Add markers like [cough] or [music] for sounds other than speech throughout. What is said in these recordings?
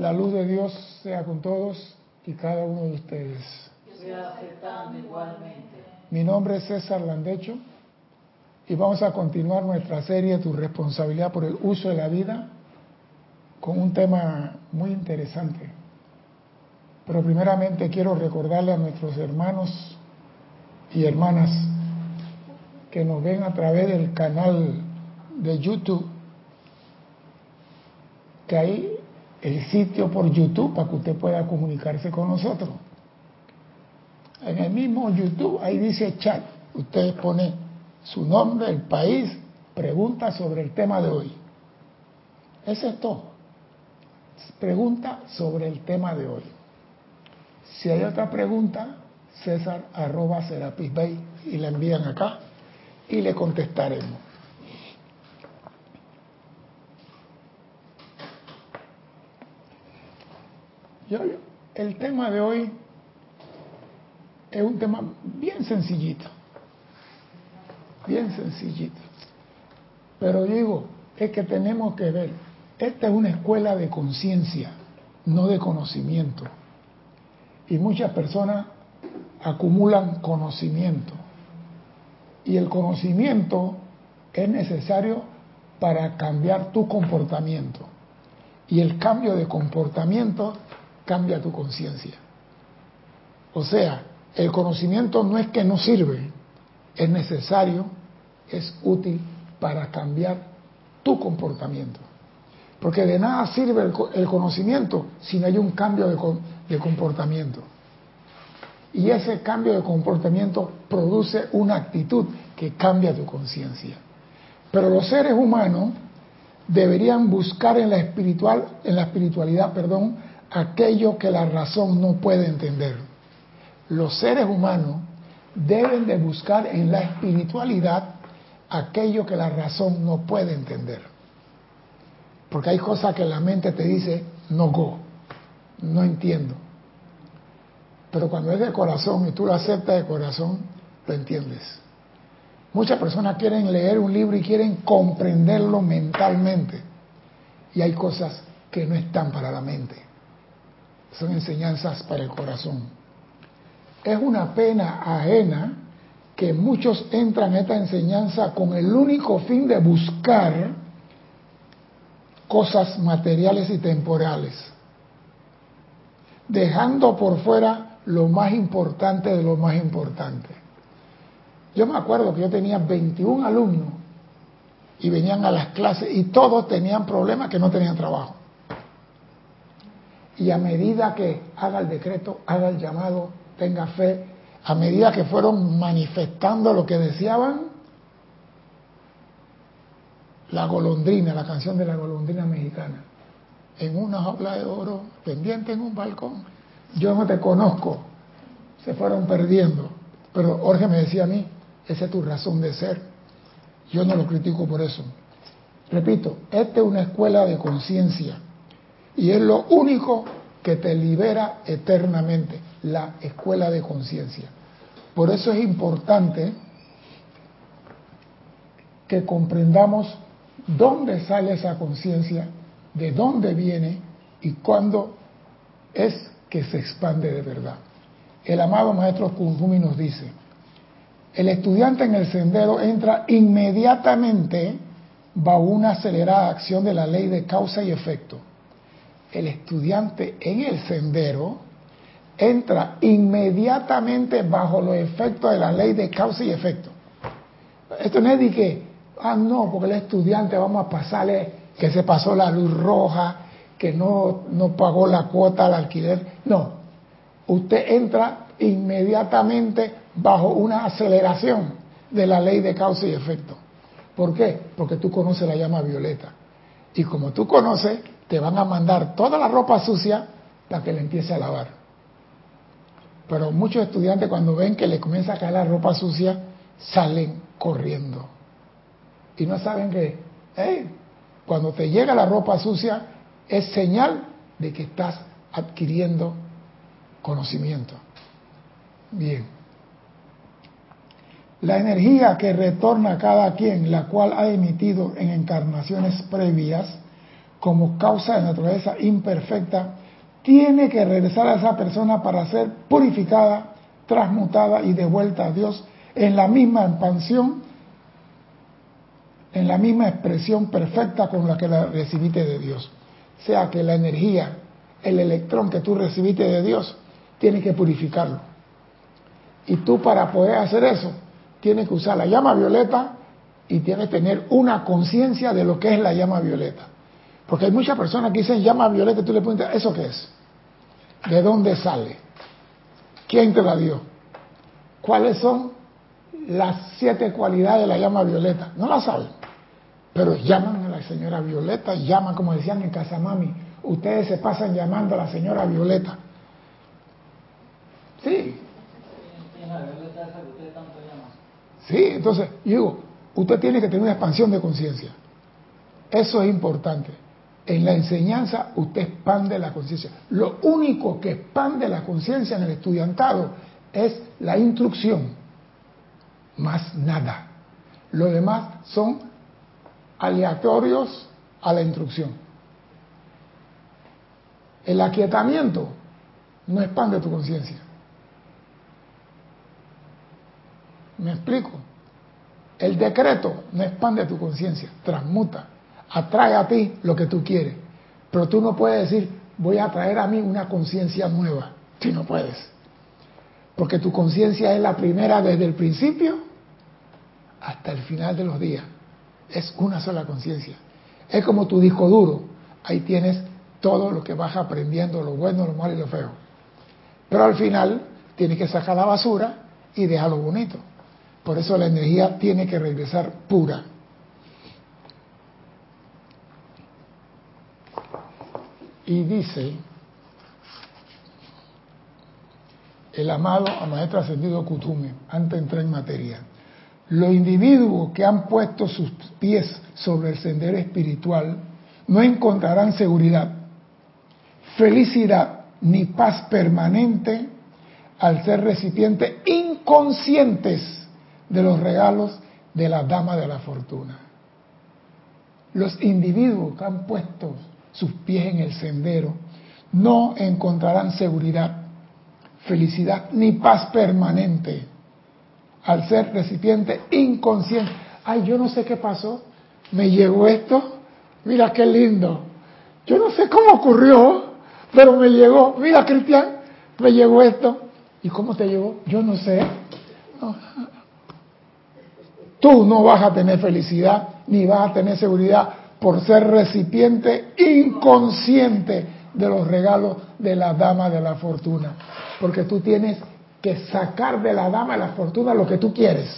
La luz de Dios sea con todos y cada uno de ustedes. Mi nombre es César Landecho y vamos a continuar nuestra serie Tu responsabilidad por el uso de la vida con un tema muy interesante. Pero primeramente quiero recordarle a nuestros hermanos y hermanas que nos ven a través del canal de YouTube, que hay el sitio por YouTube para que usted pueda comunicarse con nosotros. En el mismo YouTube, ahí dice chat, usted pone su nombre, el país, pregunta sobre el tema de hoy. Eso es todo. Pregunta sobre el tema de hoy. Si hay otra pregunta, César arroba Serapis Bay y la envían acá y le contestaremos. El tema de hoy es un tema bien sencillito, bien sencillito. Pero digo, es que tenemos que ver, esta es una escuela de conciencia, no de conocimiento. Y muchas personas acumulan conocimiento. Y el conocimiento es necesario para cambiar tu comportamiento. Y el cambio de comportamiento cambia tu conciencia. O sea, el conocimiento no es que no sirve, es necesario, es útil para cambiar tu comportamiento. Porque de nada sirve el, conocimiento si no hay un cambio de comportamiento. Y ese cambio de comportamiento produce una actitud que cambia tu conciencia. Pero los seres humanos deberían buscar en la espiritual, en la espiritualidad, perdón, aquello que la razón no puede entender. Los seres humanos deben de buscar en la espiritualidad aquello que la razón no puede entender. Porque hay cosas que la mente te dice, no go, no entiendo. Pero cuando es de corazón y tú lo aceptas de corazón, lo entiendes. Muchas personas quieren leer un libro y quieren comprenderlo mentalmente. Y hay cosas que no están para la mente. Son enseñanzas para el corazón. Es una pena ajena que muchos entran a esta enseñanza con el único fin de buscar cosas materiales y temporales, dejando por fuera lo más importante de lo más importante. Yo me acuerdo que yo tenía 21 alumnos y venían a las clases y todos tenían problemas que no tenían trabajo. Y a medida que haga el decreto, haga el llamado, tenga fe, a medida que fueron manifestando lo que deseaban, la golondrina, la canción de la golondrina mexicana, en una jaula de oro, pendiente en un balcón, yo no te conozco, se fueron perdiendo. Pero Jorge me decía a mí, esa es tu razón de ser. Yo no lo critico por eso. Repito, esta es una escuela de conciencia y es lo único que te libera eternamente, la escuela de conciencia. Por eso es importante que comprendamos dónde sale esa conciencia, de dónde viene y cuándo es que se expande de verdad. El amado maestro Kuzumi nos dice, el estudiante en el sendero entra inmediatamente bajo una acelerada acción de la ley de causa y efecto. El estudiante en el sendero entra inmediatamente bajo los efectos de la ley de causa y efecto. Esto no es de que, ah, no, porque el estudiante vamos a pasarle que se pasó la luz roja, que no, no pagó la cuota al alquiler. No, usted entra inmediatamente bajo una aceleración de la ley de causa y efecto. ¿Por qué? Porque tú conoces la llama violeta. Y como tú conoces, te van a mandar toda la ropa sucia para que le empiece a lavar. Pero muchos estudiantes cuando ven que le comienza a caer la ropa sucia, salen corriendo. Y no saben que, cuando te llega la ropa sucia, es señal de que estás adquiriendo conocimiento. Bien. La energía que retorna a cada quien, la cual ha emitido en encarnaciones previas, como causa de naturaleza imperfecta, tiene que regresar a esa persona para ser purificada, transmutada y devuelta a Dios en la misma expansión, en la misma expresión perfecta con la que la recibiste de Dios. O sea que la energía, el electrón que tú recibiste de Dios, tiene que purificarlo. Y tú para poder hacer eso, tienes que usar la llama violeta y tienes que tener una conciencia de lo que es la llama violeta. Porque hay muchas personas que dicen llama violeta y tú le preguntas, ¿eso qué es? ¿De dónde sale? ¿Quién te la dio? ¿Cuáles son las siete cualidades de la llama violeta? No la saben. Pero llaman a la señora Violeta, llaman como decían en Casamami. Ustedes se pasan llamando a la señora Violeta. Sí. Sí, entonces, digo, usted tiene que tener una expansión de conciencia. Eso es importante. En la enseñanza usted expande la conciencia. Lo único que expande la conciencia en el estudiantado es la instrucción, más nada. Lo demás son aleatorios a la instrucción. El aquietamiento no expande tu conciencia. ¿Me explico? El decreto no expande tu conciencia, transmuta atrae a ti lo que tú quieres. Pero tú no puedes decir, voy a traer a mí una conciencia nueva. Si no puedes. Porque tu conciencia es la primera desde el principio hasta el final de los días. Es una sola conciencia. Es como tu disco duro. Ahí tienes todo lo que vas aprendiendo, lo bueno, lo malo y lo feo. Pero al final tienes que sacar la basura y dejar lo bonito. Por eso la energía tiene que regresar pura. Y dice el amado a maestro ascendido Kutume, antes de entrar en materia, los individuos que han puesto sus pies sobre el sendero espiritual no encontrarán seguridad, felicidad ni paz permanente al ser recipientes inconscientes de los regalos de la dama de la fortuna. Los individuos que han puesto sus pies en el sendero, no encontrarán seguridad, felicidad ni paz permanente al ser recipiente inconsciente. Ay, yo no sé qué pasó, me llegó esto, mira qué lindo. Yo no sé cómo ocurrió, pero me llegó, mira Cristian, me llegó esto. ¿Y cómo te llegó? Yo no sé. Tú no vas a tener felicidad ni vas a tener seguridad por ser recipiente inconsciente de los regalos de la dama de la fortuna. Porque tú tienes que sacar de la dama de la fortuna lo que tú quieres.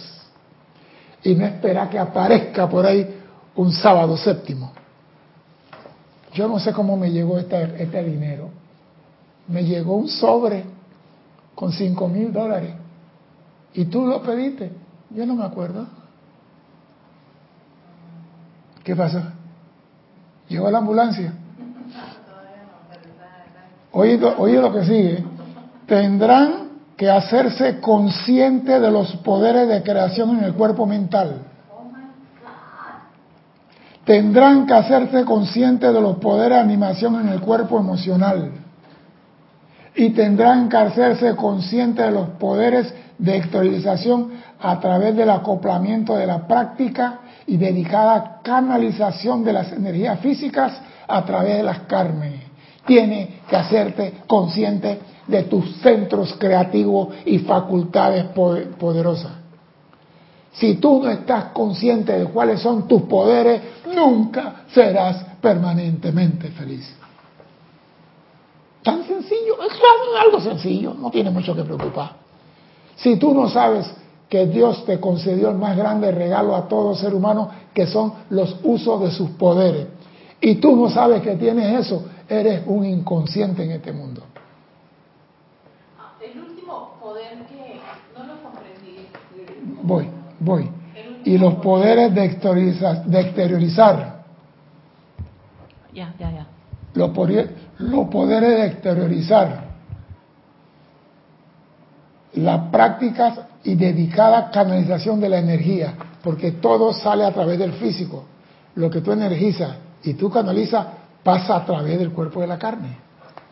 Y no esperar que aparezca por ahí un sábado séptimo. Yo no sé cómo me llegó este, este dinero. Me llegó un sobre con cinco mil dólares. Y tú lo pediste. Yo no me acuerdo. ¿Qué pasó? Llegó la ambulancia. Oye, oye lo que sigue. Tendrán que hacerse conscientes de los poderes de creación en el cuerpo mental. Tendrán que hacerse conscientes de los poderes de animación en el cuerpo emocional. Y tendrán que hacerse conscientes de los poderes de exteriorización a través del acoplamiento de la práctica y dedicada canalización de las energías físicas a través de las carnes. Tiene que hacerte consciente de tus centros creativos y facultades poderosas. Si tú no estás consciente de cuáles son tus poderes, nunca serás permanentemente feliz. Tan sencillo, es algo sencillo, no tiene mucho que preocupar. Si tú no sabes que Dios te concedió el más grande regalo a todo ser humano, que son los usos de sus poderes. Y tú no sabes que tienes eso, eres un inconsciente en este mundo. El último poder que no lo comprendí. Voy, voy. Y los poderes de exteriorizar. De exteriorizar. Ya, ya, ya. Los, los poderes de exteriorizar. Las prácticas y dedicada canalización de la energía, porque todo sale a través del físico. Lo que tú energizas y tú canalizas pasa a través del cuerpo de la carne.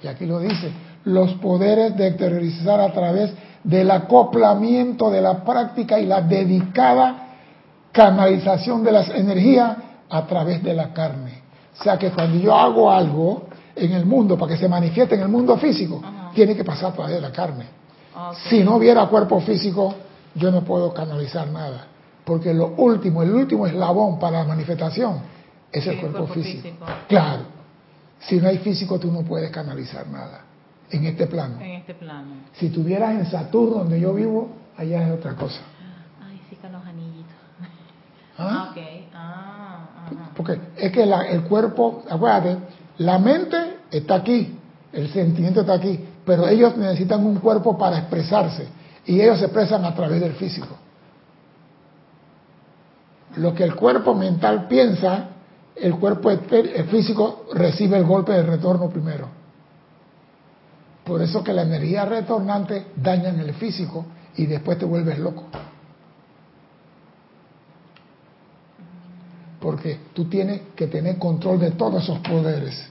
Y aquí lo dice, los poderes de exteriorizar a través del acoplamiento de la práctica y la dedicada canalización de las energías a través de la carne. O sea que cuando yo hago algo en el mundo para que se manifieste en el mundo físico, tiene que pasar a través de la carne. Si no hubiera cuerpo físico, yo no puedo canalizar nada. Porque lo último, el último eslabón para la manifestación es el, cuerpo, físico. Claro. Si no hay físico, tú no puedes canalizar nada en este plano. En este plano. Si tuvieras en Saturno, donde yo vivo, allá es otra cosa. Ay, sí, con los anillitos. ¿Ah? Ok. Ah, Porque es que el cuerpo, acuérdate, la mente está aquí, el sentimiento está aquí, pero ellos necesitan un cuerpo para expresarse y ellos se expresan a través del físico. Lo que el cuerpo mental piensa, el cuerpo físico recibe el golpe de retorno primero. Por eso que la energía retornante daña en el físico y después te vuelves loco. Porque tú tienes que tener control de todos esos poderes.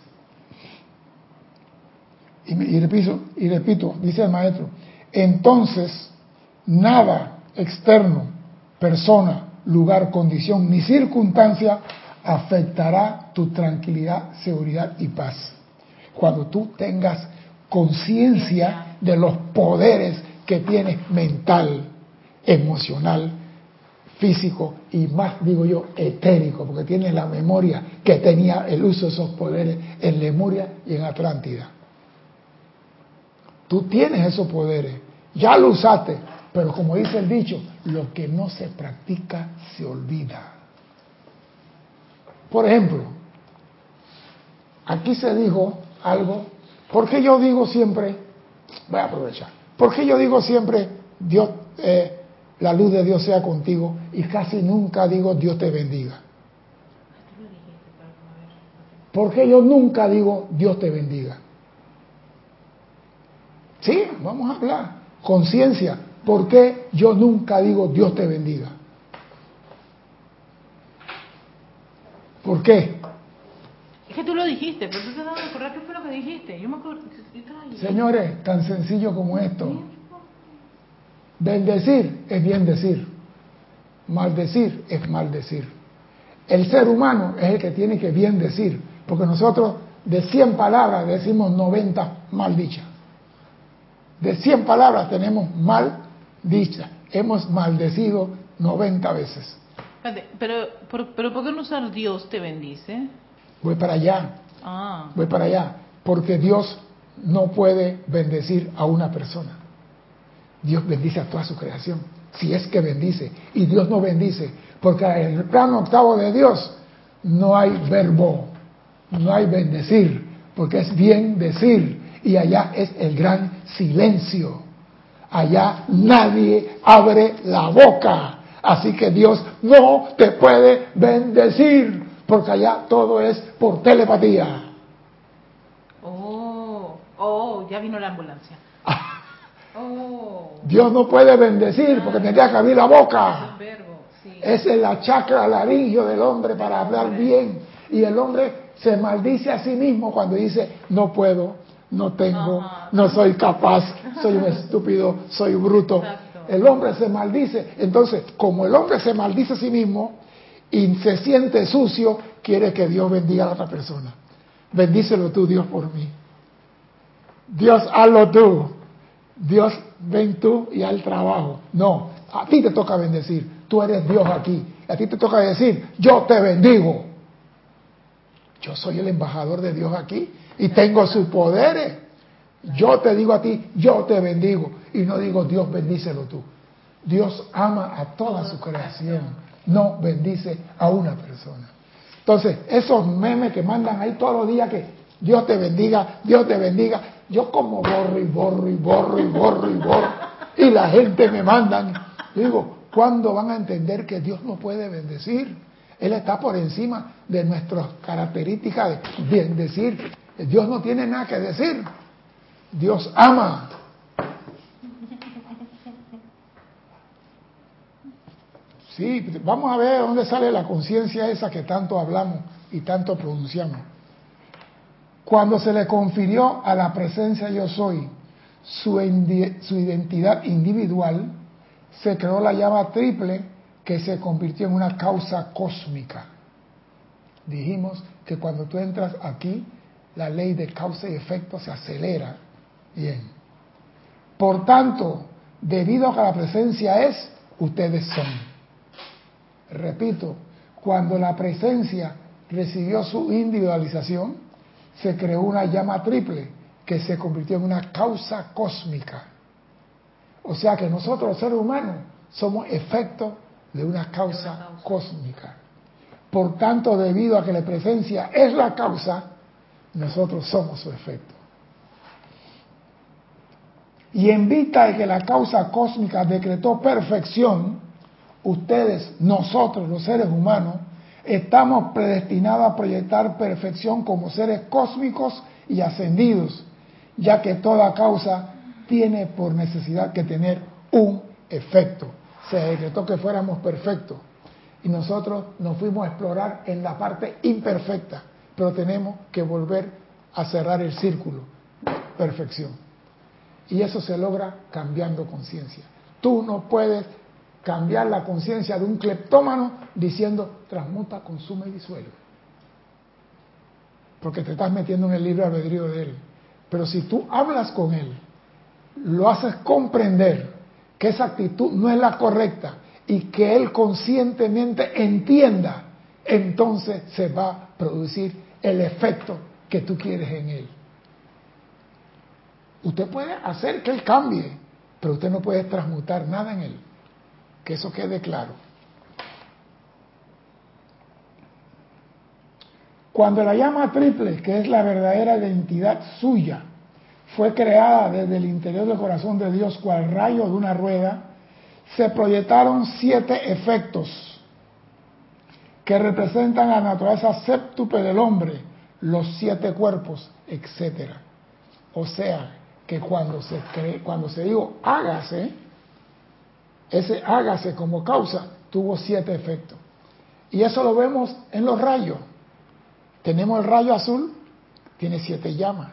Y, repito, repito, dice el maestro, entonces nada externo, persona, lugar, condición ni circunstancia afectará tu tranquilidad, seguridad y paz. Cuando tú tengas conciencia de los poderes que tienes mental, emocional, físico y más, digo yo, etérico, porque tienes la memoria que tenía el uso de esos poderes en Lemuria y en Atlántida. Tú tienes esos poderes, ya lo usaste, pero como dice el dicho, lo que no se practica se olvida. Por ejemplo, aquí se dijo algo, ¿por qué yo digo siempre, voy a aprovechar, ¿por qué yo digo siempre, Dios, eh, la luz de Dios sea contigo y casi nunca digo Dios te bendiga? ¿Por qué yo nunca digo Dios te bendiga? Sí, vamos a hablar. Conciencia. ¿Por qué yo nunca digo Dios te bendiga? ¿Por qué? Es que tú lo dijiste, pero tú te das a qué fue lo que dijiste. Yo me acuerdo. Señores, tan sencillo como esto. Bendecir es bien decir. Maldecir es maldecir. El ser humano es el que tiene que bien decir, porque nosotros de 100 palabras decimos 90 mal dichas. De 100 palabras tenemos mal dicha. Hemos maldecido 90 veces. Pero, pero, ¿por qué no usar Dios te bendice? Voy para allá. Ah. Voy para allá. Porque Dios no puede bendecir a una persona. Dios bendice a toda su creación. Si es que bendice. Y Dios no bendice. Porque en el plano octavo de Dios no hay verbo. No hay bendecir. Porque es bien decir y allá es el gran silencio. Allá nadie abre la boca. Así que Dios no te puede bendecir, porque allá todo es por telepatía. Oh, oh, ya vino la ambulancia. [laughs] Oh. Dios no puede bendecir porque tendría que abrir la boca. Esa es la chacra laringio del hombre para hablar bien. Y el hombre se maldice a sí mismo cuando dice, no puedo, no tengo, no soy capaz, soy un estúpido, soy bruto. El hombre se maldice. Entonces, como el hombre se maldice a sí mismo y se siente sucio, quiere que Dios bendiga a la otra persona. Bendícelo tú, Dios, por mí. Dios, hazlo tú. Dios, ven tú y el trabajo. No, a ti te toca bendecir. Tú eres Dios aquí. A ti te toca decir, yo te bendigo. Yo soy el embajador de Dios aquí y tengo sus poderes. Yo te digo a ti, yo te bendigo. Y no digo, Dios bendícelo tú. Dios ama a toda su creación, no bendice a una persona. Entonces, esos memes que mandan ahí todos los días que Dios te bendiga, Dios te bendiga, yo como borro y borro y borro y borro y borro, y la gente me mandan, digo, ¿cuándo van a entender que Dios no puede bendecir? Él está por encima de nuestras características de bendecir. Dios no tiene nada que decir. Dios ama. Sí, vamos a ver dónde sale la conciencia esa que tanto hablamos y tanto pronunciamos. Cuando se le confirió a la presencia yo soy su, su identidad individual, se creó la llama triple que se convirtió en una causa cósmica. Dijimos que cuando tú entras aquí, la ley de causa y efecto se acelera. Bien. Por tanto, debido a que la presencia es, ustedes son. Repito, cuando la presencia recibió su individualización, se creó una llama triple que se convirtió en una causa cósmica. O sea que nosotros los seres humanos somos efecto de una causa, cósmica. Por tanto, debido a que la presencia es la causa, nosotros somos su efecto. Y en vista de que la causa cósmica decretó perfección, ustedes, nosotros, los seres humanos, estamos predestinados a proyectar perfección como seres cósmicos y ascendidos, ya que toda causa tiene por necesidad que tener un efecto. Se decretó que fuéramos perfectos y nosotros nos fuimos a explorar en la parte imperfecta, pero tenemos que volver a cerrar el círculo. Perfección. Y eso se logra cambiando conciencia. Tú no puedes cambiar la conciencia de un cleptómano diciendo transmuta, consume y disuelve. Porque te estás metiendo en el libre albedrío de él. Pero si tú hablas con él, lo haces comprender que esa actitud no es la correcta y que él conscientemente entienda, entonces se va a producir el efecto que tú quieres en él. Usted puede hacer que él cambie, pero usted no puede transmutar nada en él. Que eso quede claro. Cuando la llama triple, que es la verdadera identidad suya, fue creada desde el interior del corazón de Dios cual rayo de una rueda, se proyectaron siete efectos que representan la naturaleza séptuple del hombre, los siete cuerpos, etc. O sea, que cuando se cree, cuando se dijo hágase, ese hágase como causa tuvo siete efectos. Y eso lo vemos en los rayos. Tenemos el rayo azul, tiene siete llamas.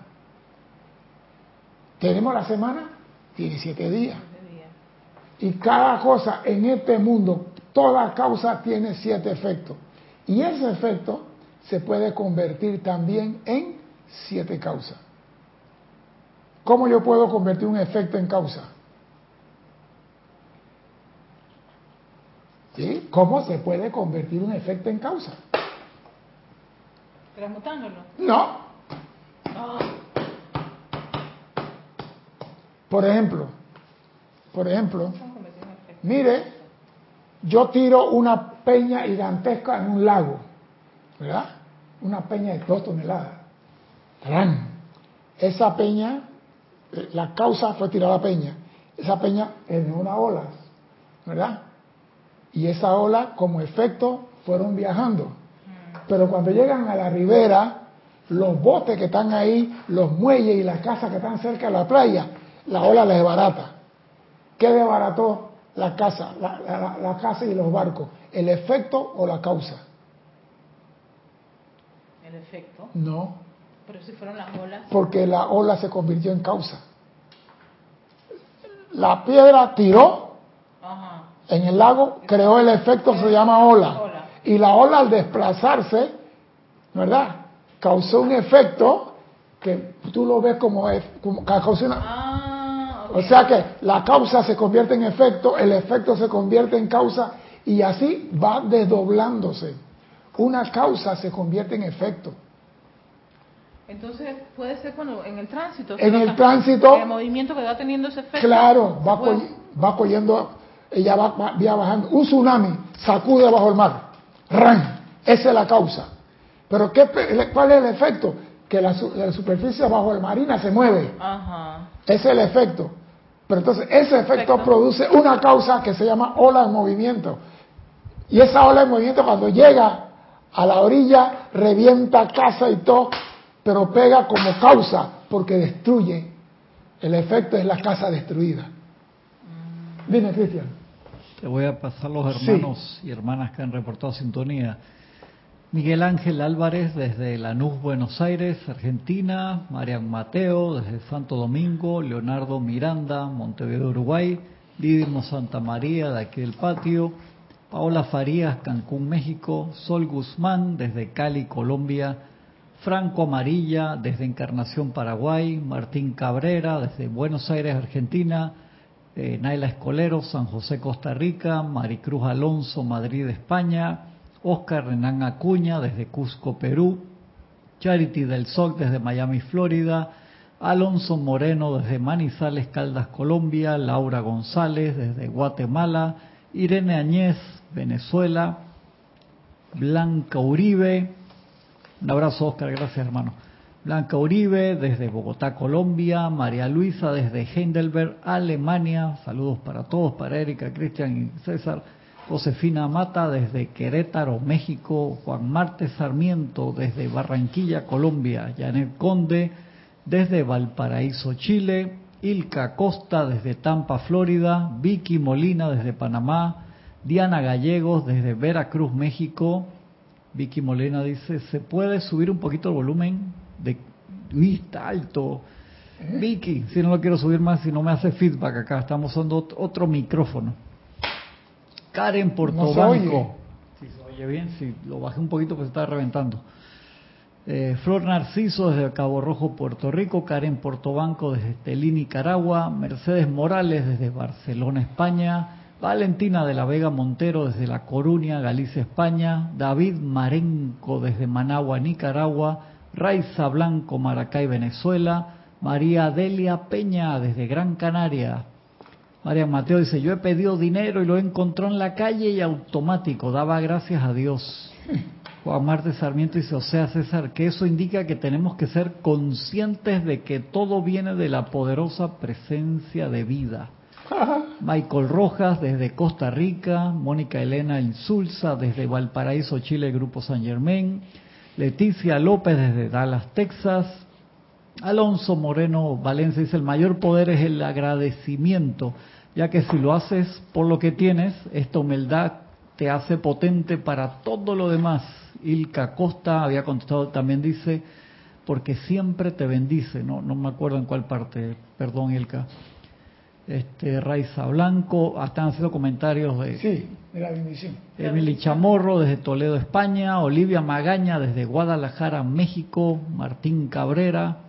Tenemos la semana, tiene siete días. Y cada cosa en este mundo, toda causa tiene siete efectos. Y ese efecto se puede convertir también en siete causas. ¿Cómo yo puedo convertir un efecto en causa? ¿Sí? ¿Cómo se puede convertir un efecto en causa? ¿Transmutándolo? No. Oh. Por ejemplo, por ejemplo, mire, yo tiro una peña gigantesca en un lago, ¿verdad? Una peña de dos toneladas. ¡Tran! Esa peña, eh, la causa fue tirar la peña. Esa peña en una ola, ¿verdad? Y esa ola, como efecto, fueron viajando. Pero cuando llegan a la ribera, los botes que están ahí, los muelles y las casas que están cerca de la playa, la ola les barata. ¿Qué desbarató la casa, la, casa y los barcos? ¿El efecto o la causa? ¿El efecto? No. Pero si fueron las olas. Porque la ola se convirtió en causa. La piedra tiró en el lago, creó el efecto se llama ola. Y la ola al desplazarse, ¿verdad? Causó un efecto que tú lo ves como, como causó una, ah. O sea que la causa se convierte en efecto, el efecto se convierte en causa y así va desdoblándose. Una causa se convierte en efecto. Entonces puede ser cuando en el tránsito. En el tránsito. El movimiento que va teniendo ese efecto. Claro, va, va cogiendo, ella va, va, bajando. Un tsunami sacude bajo el mar. ¡Ran! Esa es la causa. Pero ¿qué, ¿cuál es el efecto? Que la, la superficie bajo el marina se mueve. Ajá. Ese es el efecto. Pero entonces ese efecto produce una causa que se llama ola de movimiento. Y esa ola de movimiento cuando llega a la orilla revienta casa y todo, pero pega como causa porque destruye. El efecto es la casa destruida. Mm. Dime, Cristian. Te voy a pasar los hermanos y hermanas que han reportado sintonía. Miguel Ángel Álvarez desde Lanús, Buenos Aires, Argentina. Marian Mateo desde Santo Domingo. Leonardo Miranda, Montevideo, Uruguay. Didimo Santa María de aquí del patio. Paola Farías, Cancún, México. Sol Guzmán desde Cali, Colombia. Franco Amarilla desde Encarnación, Paraguay. Martín Cabrera desde Buenos Aires, Argentina. Eh, Naila Escolero, San José, Costa Rica. Maricruz Alonso, Madrid, España. Oscar Renan Acuña desde Cusco, Perú, Charity del Sol desde Miami, Florida, Alonso Moreno desde Manizales, Caldas, Colombia, Laura González desde Guatemala, Irene Añez, Venezuela, Blanca Uribe, un abrazo Oscar, gracias hermano. Blanca Uribe desde Bogotá, Colombia, María Luisa desde Heidelberg, Alemania, saludos para todos, para Erika, Cristian y César. Josefina Mata desde Querétaro, México, Juan Marte Sarmiento desde Barranquilla, Colombia, Janet Conde desde Valparaíso, Chile, Ilka Costa desde Tampa, Florida, Vicky Molina desde Panamá, Diana Gallegos desde Veracruz, México. Vicky Molina dice, ¿se puede subir un poquito el volumen? De, uy, está alto. Vicky, si no lo quiero subir más, si no me hace feedback acá, estamos usando otro micrófono. Karen Portobanco. Si se oye bien, si lo bajé un poquito, pues está reventando. Eh, Flor Narciso desde Cabo Rojo, Puerto Rico. Karen Portobanco desde Estelí, Nicaragua. Mercedes Morales desde Barcelona, España. Valentina de la Vega Montero desde La Coruña, Galicia, España. David Marenco desde Managua, Nicaragua. Raiza Blanco, Maracay, Venezuela. María Delia Peña desde Gran Canaria. María Mateo dice, yo he pedido dinero y lo encontró en la calle y automático, daba gracias a Dios. [laughs] Juan Marte Sarmiento dice, o sea, César, que eso indica que tenemos que ser conscientes de que todo viene de la poderosa presencia de vida. Michael Rojas desde Costa Rica, Mónica Elena Insulza desde Valparaíso, Chile, Grupo San Germán, Leticia López desde Dallas, Texas, Alonso Moreno Valencia dice, el mayor poder es el agradecimiento ya que si lo haces por lo que tienes, esta humildad te hace potente para todo lo demás. Ilka Costa había contestado, también dice, porque siempre te bendice, no, no me acuerdo en cuál parte, perdón Ilka. Este, Raiza Blanco, están haciendo comentarios de... Sí, de la bendición. Emily Chamorro desde Toledo, España, Olivia Magaña desde Guadalajara, México, Martín Cabrera,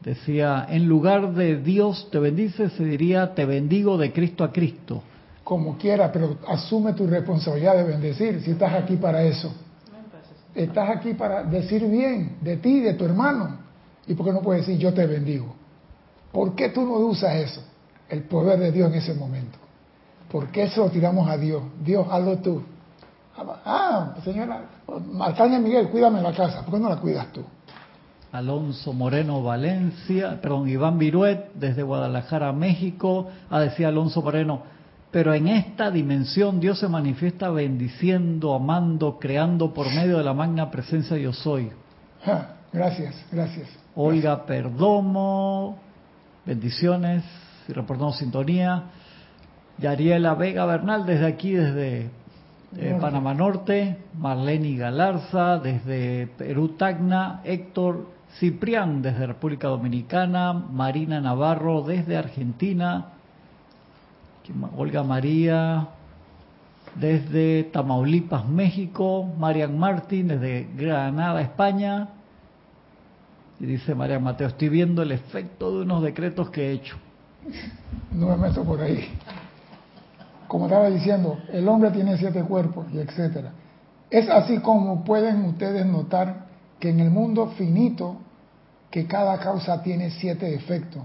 Decía, en lugar de Dios te bendice, se diría te bendigo de Cristo a Cristo. Como quiera, pero asume tu responsabilidad de bendecir si estás aquí para eso. Estás aquí para decir bien de ti de tu hermano. ¿Y por qué no puedes decir yo te bendigo? ¿Por qué tú no usas eso? El poder de Dios en ese momento. ¿Por qué eso lo tiramos a Dios? Dios, hazlo tú. Ah, señora, Martaña Miguel, cuídame la casa. ¿Por qué no la cuidas tú? Alonso Moreno Valencia, perdón, Iván Viruet desde Guadalajara, México, a decir Alonso Moreno, pero en esta dimensión Dios se manifiesta bendiciendo, amando, creando por medio de la magna presencia yo soy. gracias, gracias. Olga Perdomo, bendiciones y reportamos sintonía. Yariela Vega Bernal desde aquí, desde eh, Panamá Norte, Marlene Galarza desde Perú Tacna, Héctor Ciprián desde República Dominicana, Marina Navarro desde Argentina, Olga María desde Tamaulipas, México, Marian Martín desde Granada, España. Y dice Marian Mateo, estoy viendo el efecto de unos decretos que he hecho. No me meto por ahí. Como estaba diciendo, el hombre tiene siete cuerpos y etcétera. Es así como pueden ustedes notar que en el mundo finito que cada causa tiene siete efectos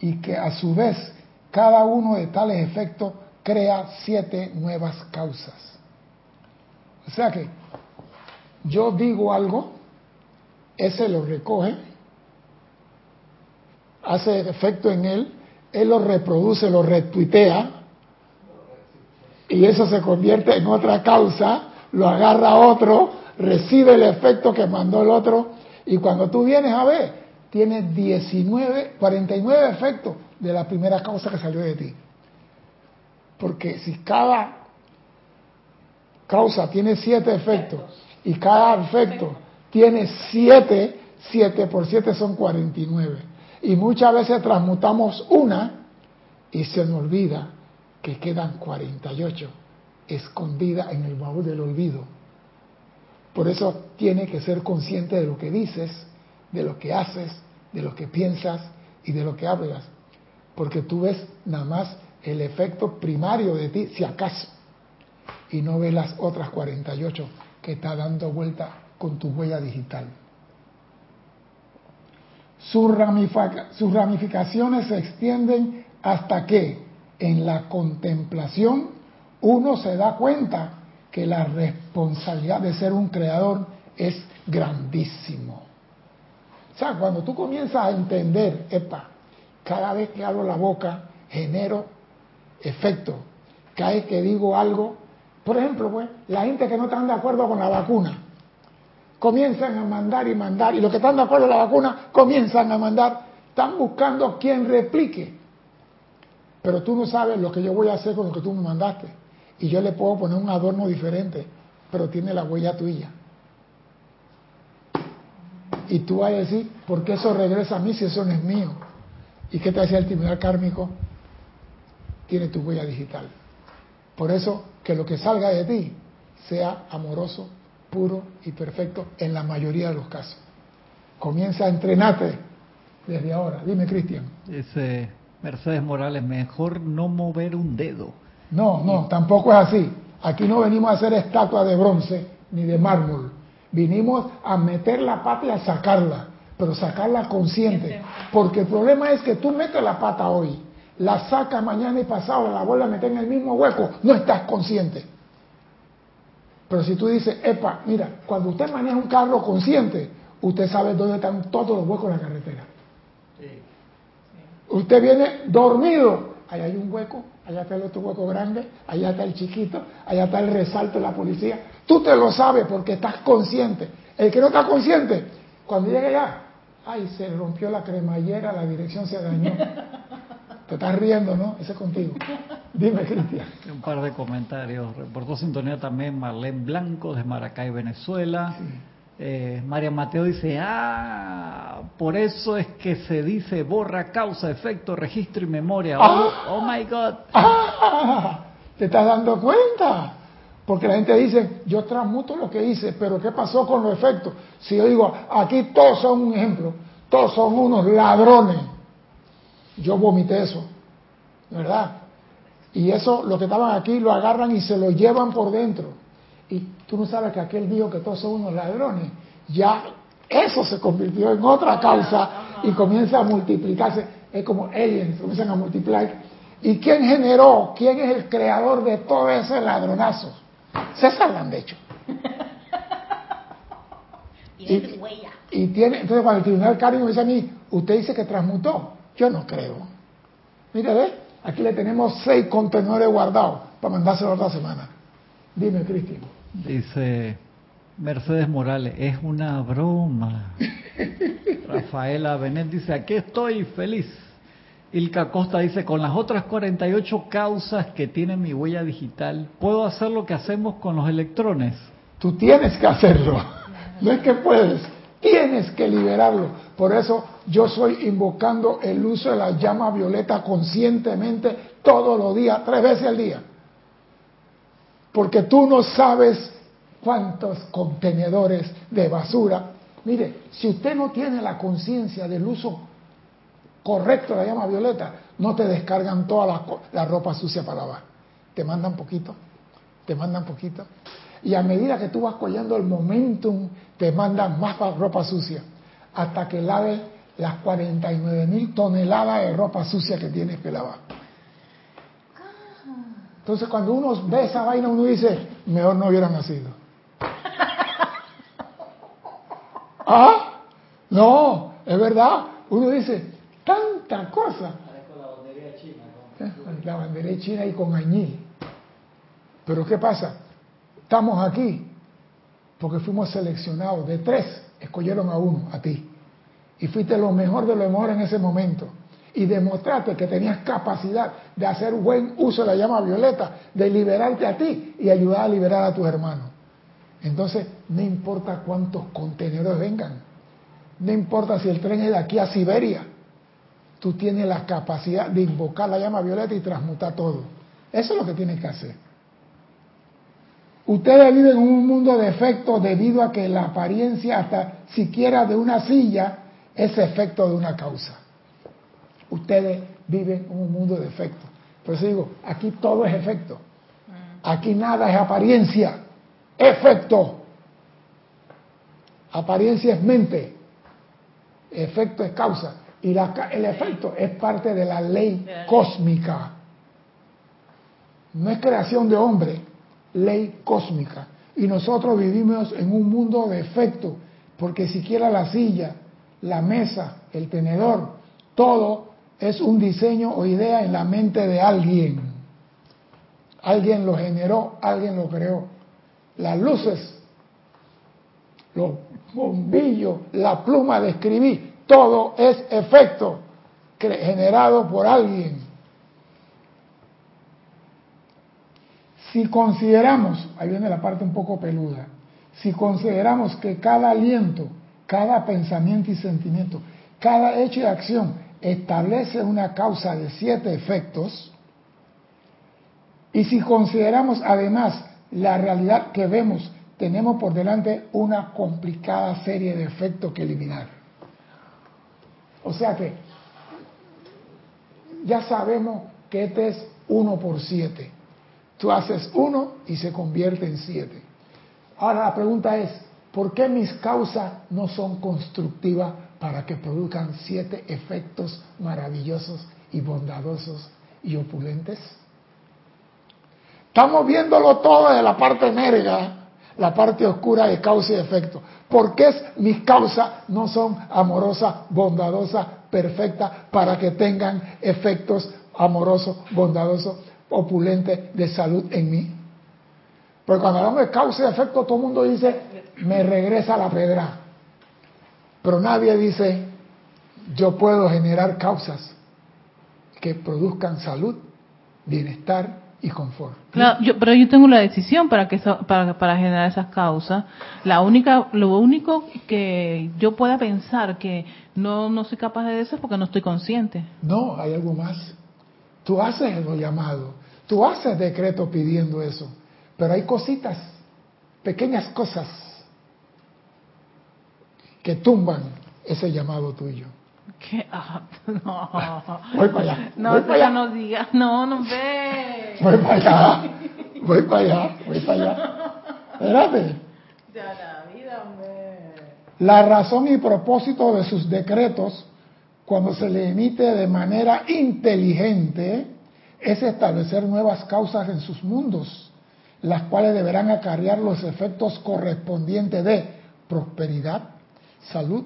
y que a su vez cada uno de tales efectos crea siete nuevas causas. O sea que yo digo algo, ese lo recoge, hace efecto en él, él lo reproduce, lo retuitea, y eso se convierte en otra causa, lo agarra otro, recibe el efecto que mandó el otro y cuando tú vienes a ver, tiene 19, 49 efectos de la primera causa que salió de ti. Porque si cada causa tiene siete efectos Y cada efecto tiene 7, 7 por 7 son 49. Y muchas veces transmutamos una y se nos olvida que quedan 48 escondidas en el baúl del olvido. Por eso tiene que ser consciente de lo que dices, de lo que haces, de lo que piensas y de lo que hablas. Porque tú ves nada más el efecto primario de ti, si acaso, y no ves las otras 48 que está dando vuelta con tu huella digital. Sus, ramificaciones se extienden hasta que en la contemplación uno se da cuenta que la responsabilidad de ser un creador es grandísimo. O sea, cuando tú comienzas a entender, epa, cada vez que abro la boca genero efecto, cada vez que digo algo, por ejemplo, pues, la gente que no están de acuerdo con la vacuna, comienzan a mandar y mandar, y los que están de acuerdo con la vacuna comienzan a mandar, están buscando quien replique. Pero tú no sabes lo que yo voy a hacer con lo que tú me mandaste. Y yo le puedo poner un adorno diferente, pero tiene la huella tuya. Y tú vas a decir, ¿por qué eso regresa a mí si eso no es mío? ¿Y qué te decía el tribunal kármico? Tiene tu huella digital. Por eso, que lo que salga de ti sea amoroso, puro y perfecto en la mayoría de los casos. Comienza a entrenarte desde ahora. Dime, Cristian. Dice Mercedes Morales, mejor no mover un dedo. No, no, tampoco es así. Aquí no venimos a hacer estatua de bronce ni de mármol. Vinimos a meter la pata y a sacarla, pero sacarla consciente. Porque el problema es que tú metes la pata hoy, la sacas mañana y pasado, la vuelves a meter en el mismo hueco, no estás consciente. Pero si tú dices, epa, mira, cuando usted maneja un carro consciente, usted sabe dónde están todos los huecos en la carretera. Usted viene dormido, ahí hay un hueco, allá está el otro hueco grande, allá está el chiquito, allá está el resalto de la policía. Tú te lo sabes porque estás consciente. El que no está consciente, cuando llegue allá, ay, se rompió la cremallera, la dirección se dañó. [laughs] Te estás riendo, ¿no? Ese es contigo. [laughs] Dime, Cristian. Un par de comentarios. Reportó sintonía también Marlene Blanco de Maracay, Venezuela. Eh, María Mateo dice, ah, por eso es que se dice borra, causa, efecto, registro y memoria. Oh, oh my God. [laughs] Ah, ¿Te estás dando cuenta? Porque la gente dice, yo transmuto lo que hice, pero ¿qué pasó con los efectos? Si yo digo, aquí todos son un ejemplo, todos son unos ladrones. Yo vomité eso, ¿verdad? Y eso, los que estaban aquí lo agarran y se lo llevan por dentro. Y tú no sabes que aquel dijo que todos son unos ladrones. Ya eso se convirtió en otra causa y comienza a multiplicarse. Es como aliens, comienzan a multiplicar. ¿Y quién generó? ¿Quién es el creador de todo ese ladronazo? César lo han hecho. [laughs] y, y tiene, entonces cuando el tribunal Cárnico dice a mí, usted dice que transmutó. Yo no creo. Mire, ve, aquí le tenemos seis contenedores guardados para mandárselo otra semana. Dime, Cristian. Dice Mercedes Morales, es una broma. [laughs] Rafaela Benet dice, aquí estoy feliz. Ilka Costa dice, con las otras 48 causas que tiene mi huella digital, ¿puedo hacer lo que hacemos con los electrones? Tú tienes que hacerlo. [laughs] No es que puedes, tienes que liberarlo. Por eso yo estoy invocando el uso de la llama violeta conscientemente todos los días, tres veces al día. Porque tú no sabes cuántos contenedores de basura. Mire, si usted no tiene la conciencia del uso correcto de la llama violeta, no te descargan toda la, ropa sucia para lavar. Te mandan poquito, te mandan poquito. Y a medida que tú vas cogiendo el momentum, te mandan más ropa sucia. Hasta que laves las 49 mil toneladas de ropa sucia que tienes que lavar. Entonces cuando uno ve esa vaina, uno dice, mejor no hubiera nacido. [laughs] ¿Ah? No, es verdad. Uno dice, tanta cosa. La bandería china y con añil. Pero ¿qué pasa? Estamos aquí porque fuimos seleccionados. De tres, escogieron a uno, a ti. Y fuiste lo mejor de lo mejor en ese momento. Y demostraste que tenías capacidad de hacer buen uso de la llama violeta, de liberarte a ti y ayudar a liberar a tus hermanos. Entonces, no importa cuántos contenedores vengan, no importa si el tren es de aquí a Siberia, tú tienes la capacidad de invocar la llama violeta y transmutar todo. Eso es lo que tienes que hacer. Ustedes viven en un mundo de efectos debido a que la apariencia hasta siquiera de una silla es efecto de una causa. Ustedes viven en un mundo de efectos. Por eso digo, aquí todo es efecto. Aquí nada es apariencia, efecto. Apariencia es mente, efecto es causa. Y el efecto es parte de la ley cósmica. No es creación de hombre, ley cósmica. Y nosotros vivimos en un mundo de efecto, porque siquiera la silla, la mesa, el tenedor, todo es un diseño o idea en la mente de alguien. Alguien lo generó, alguien lo creó. Las luces, los bombillos, la pluma de escribir, todo es efecto generado por alguien. Si consideramos, ahí viene la parte un poco peluda, si consideramos que cada aliento, cada pensamiento y sentimiento, cada hecho y acción establece una causa de siete efectos, y si consideramos además la realidad que vemos, tenemos por delante una complicada serie de efectos que eliminar. O sea que ya sabemos que este es 1 por 7. Tú haces 1 y se convierte en 7. Ahora la pregunta es, ¿por qué mis causas no son constructivas para que produzcan siete efectos maravillosos y bondadosos y opulentes? Estamos viéndolo todo de la parte negra, la parte oscura de causa y efecto. ¿Por qué mis causas no son amorosas, bondadosas, perfectas para que tengan efectos amorosos, bondadosos, opulentes de salud en mí? Porque cuando hablamos de causa y efecto, todo el mundo dice, me regresa la pedra. Pero nadie dice, yo puedo generar causas que produzcan salud, bienestar y confort. Claro, yo, pero yo tengo la decisión para que para, para generar esas causas. La única, lo único que yo pueda pensar que no, no soy capaz de eso es porque no estoy consciente. No, hay algo más. Tú haces el llamado, tú haces decreto pidiendo eso, pero hay cositas, pequeñas cosas que tumban ese llamado tuyo. ¿Qué? [laughs] Ah, no. Voy para allá. No, voy para allá. no digas. No, no ve. Voy para allá. Voy para allá. Voy para allá. Espérate. Ya la vida, hombre. La razón y propósito de sus decretos, cuando se le emite de manera inteligente, es establecer nuevas causas en sus mundos, las cuales deberán acarrear los efectos correspondientes de prosperidad, salud,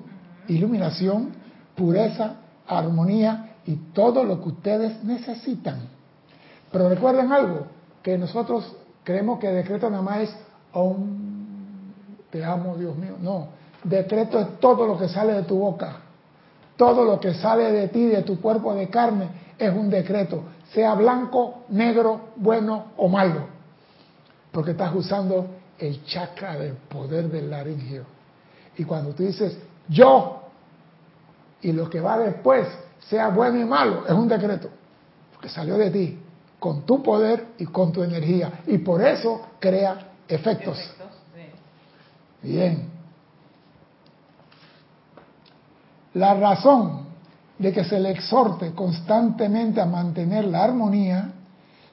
iluminación, pureza, armonía y todo lo que ustedes necesitan. Pero recuerden algo, que nosotros creemos que decreto nada más es un te amo Dios mío. No, decreto es todo lo que sale de tu boca. Todo lo que sale de ti, de tu cuerpo de carne, es un decreto, sea blanco, negro, bueno o malo. Porque estás usando el chakra del poder del laringio. Y cuando tú dices, yo y lo que va después, sea bueno y malo, es un decreto, porque salió de ti, con tu poder y con tu energía, y por eso crea efectos. Bien. La razón de que se le exhorte constantemente a mantener la armonía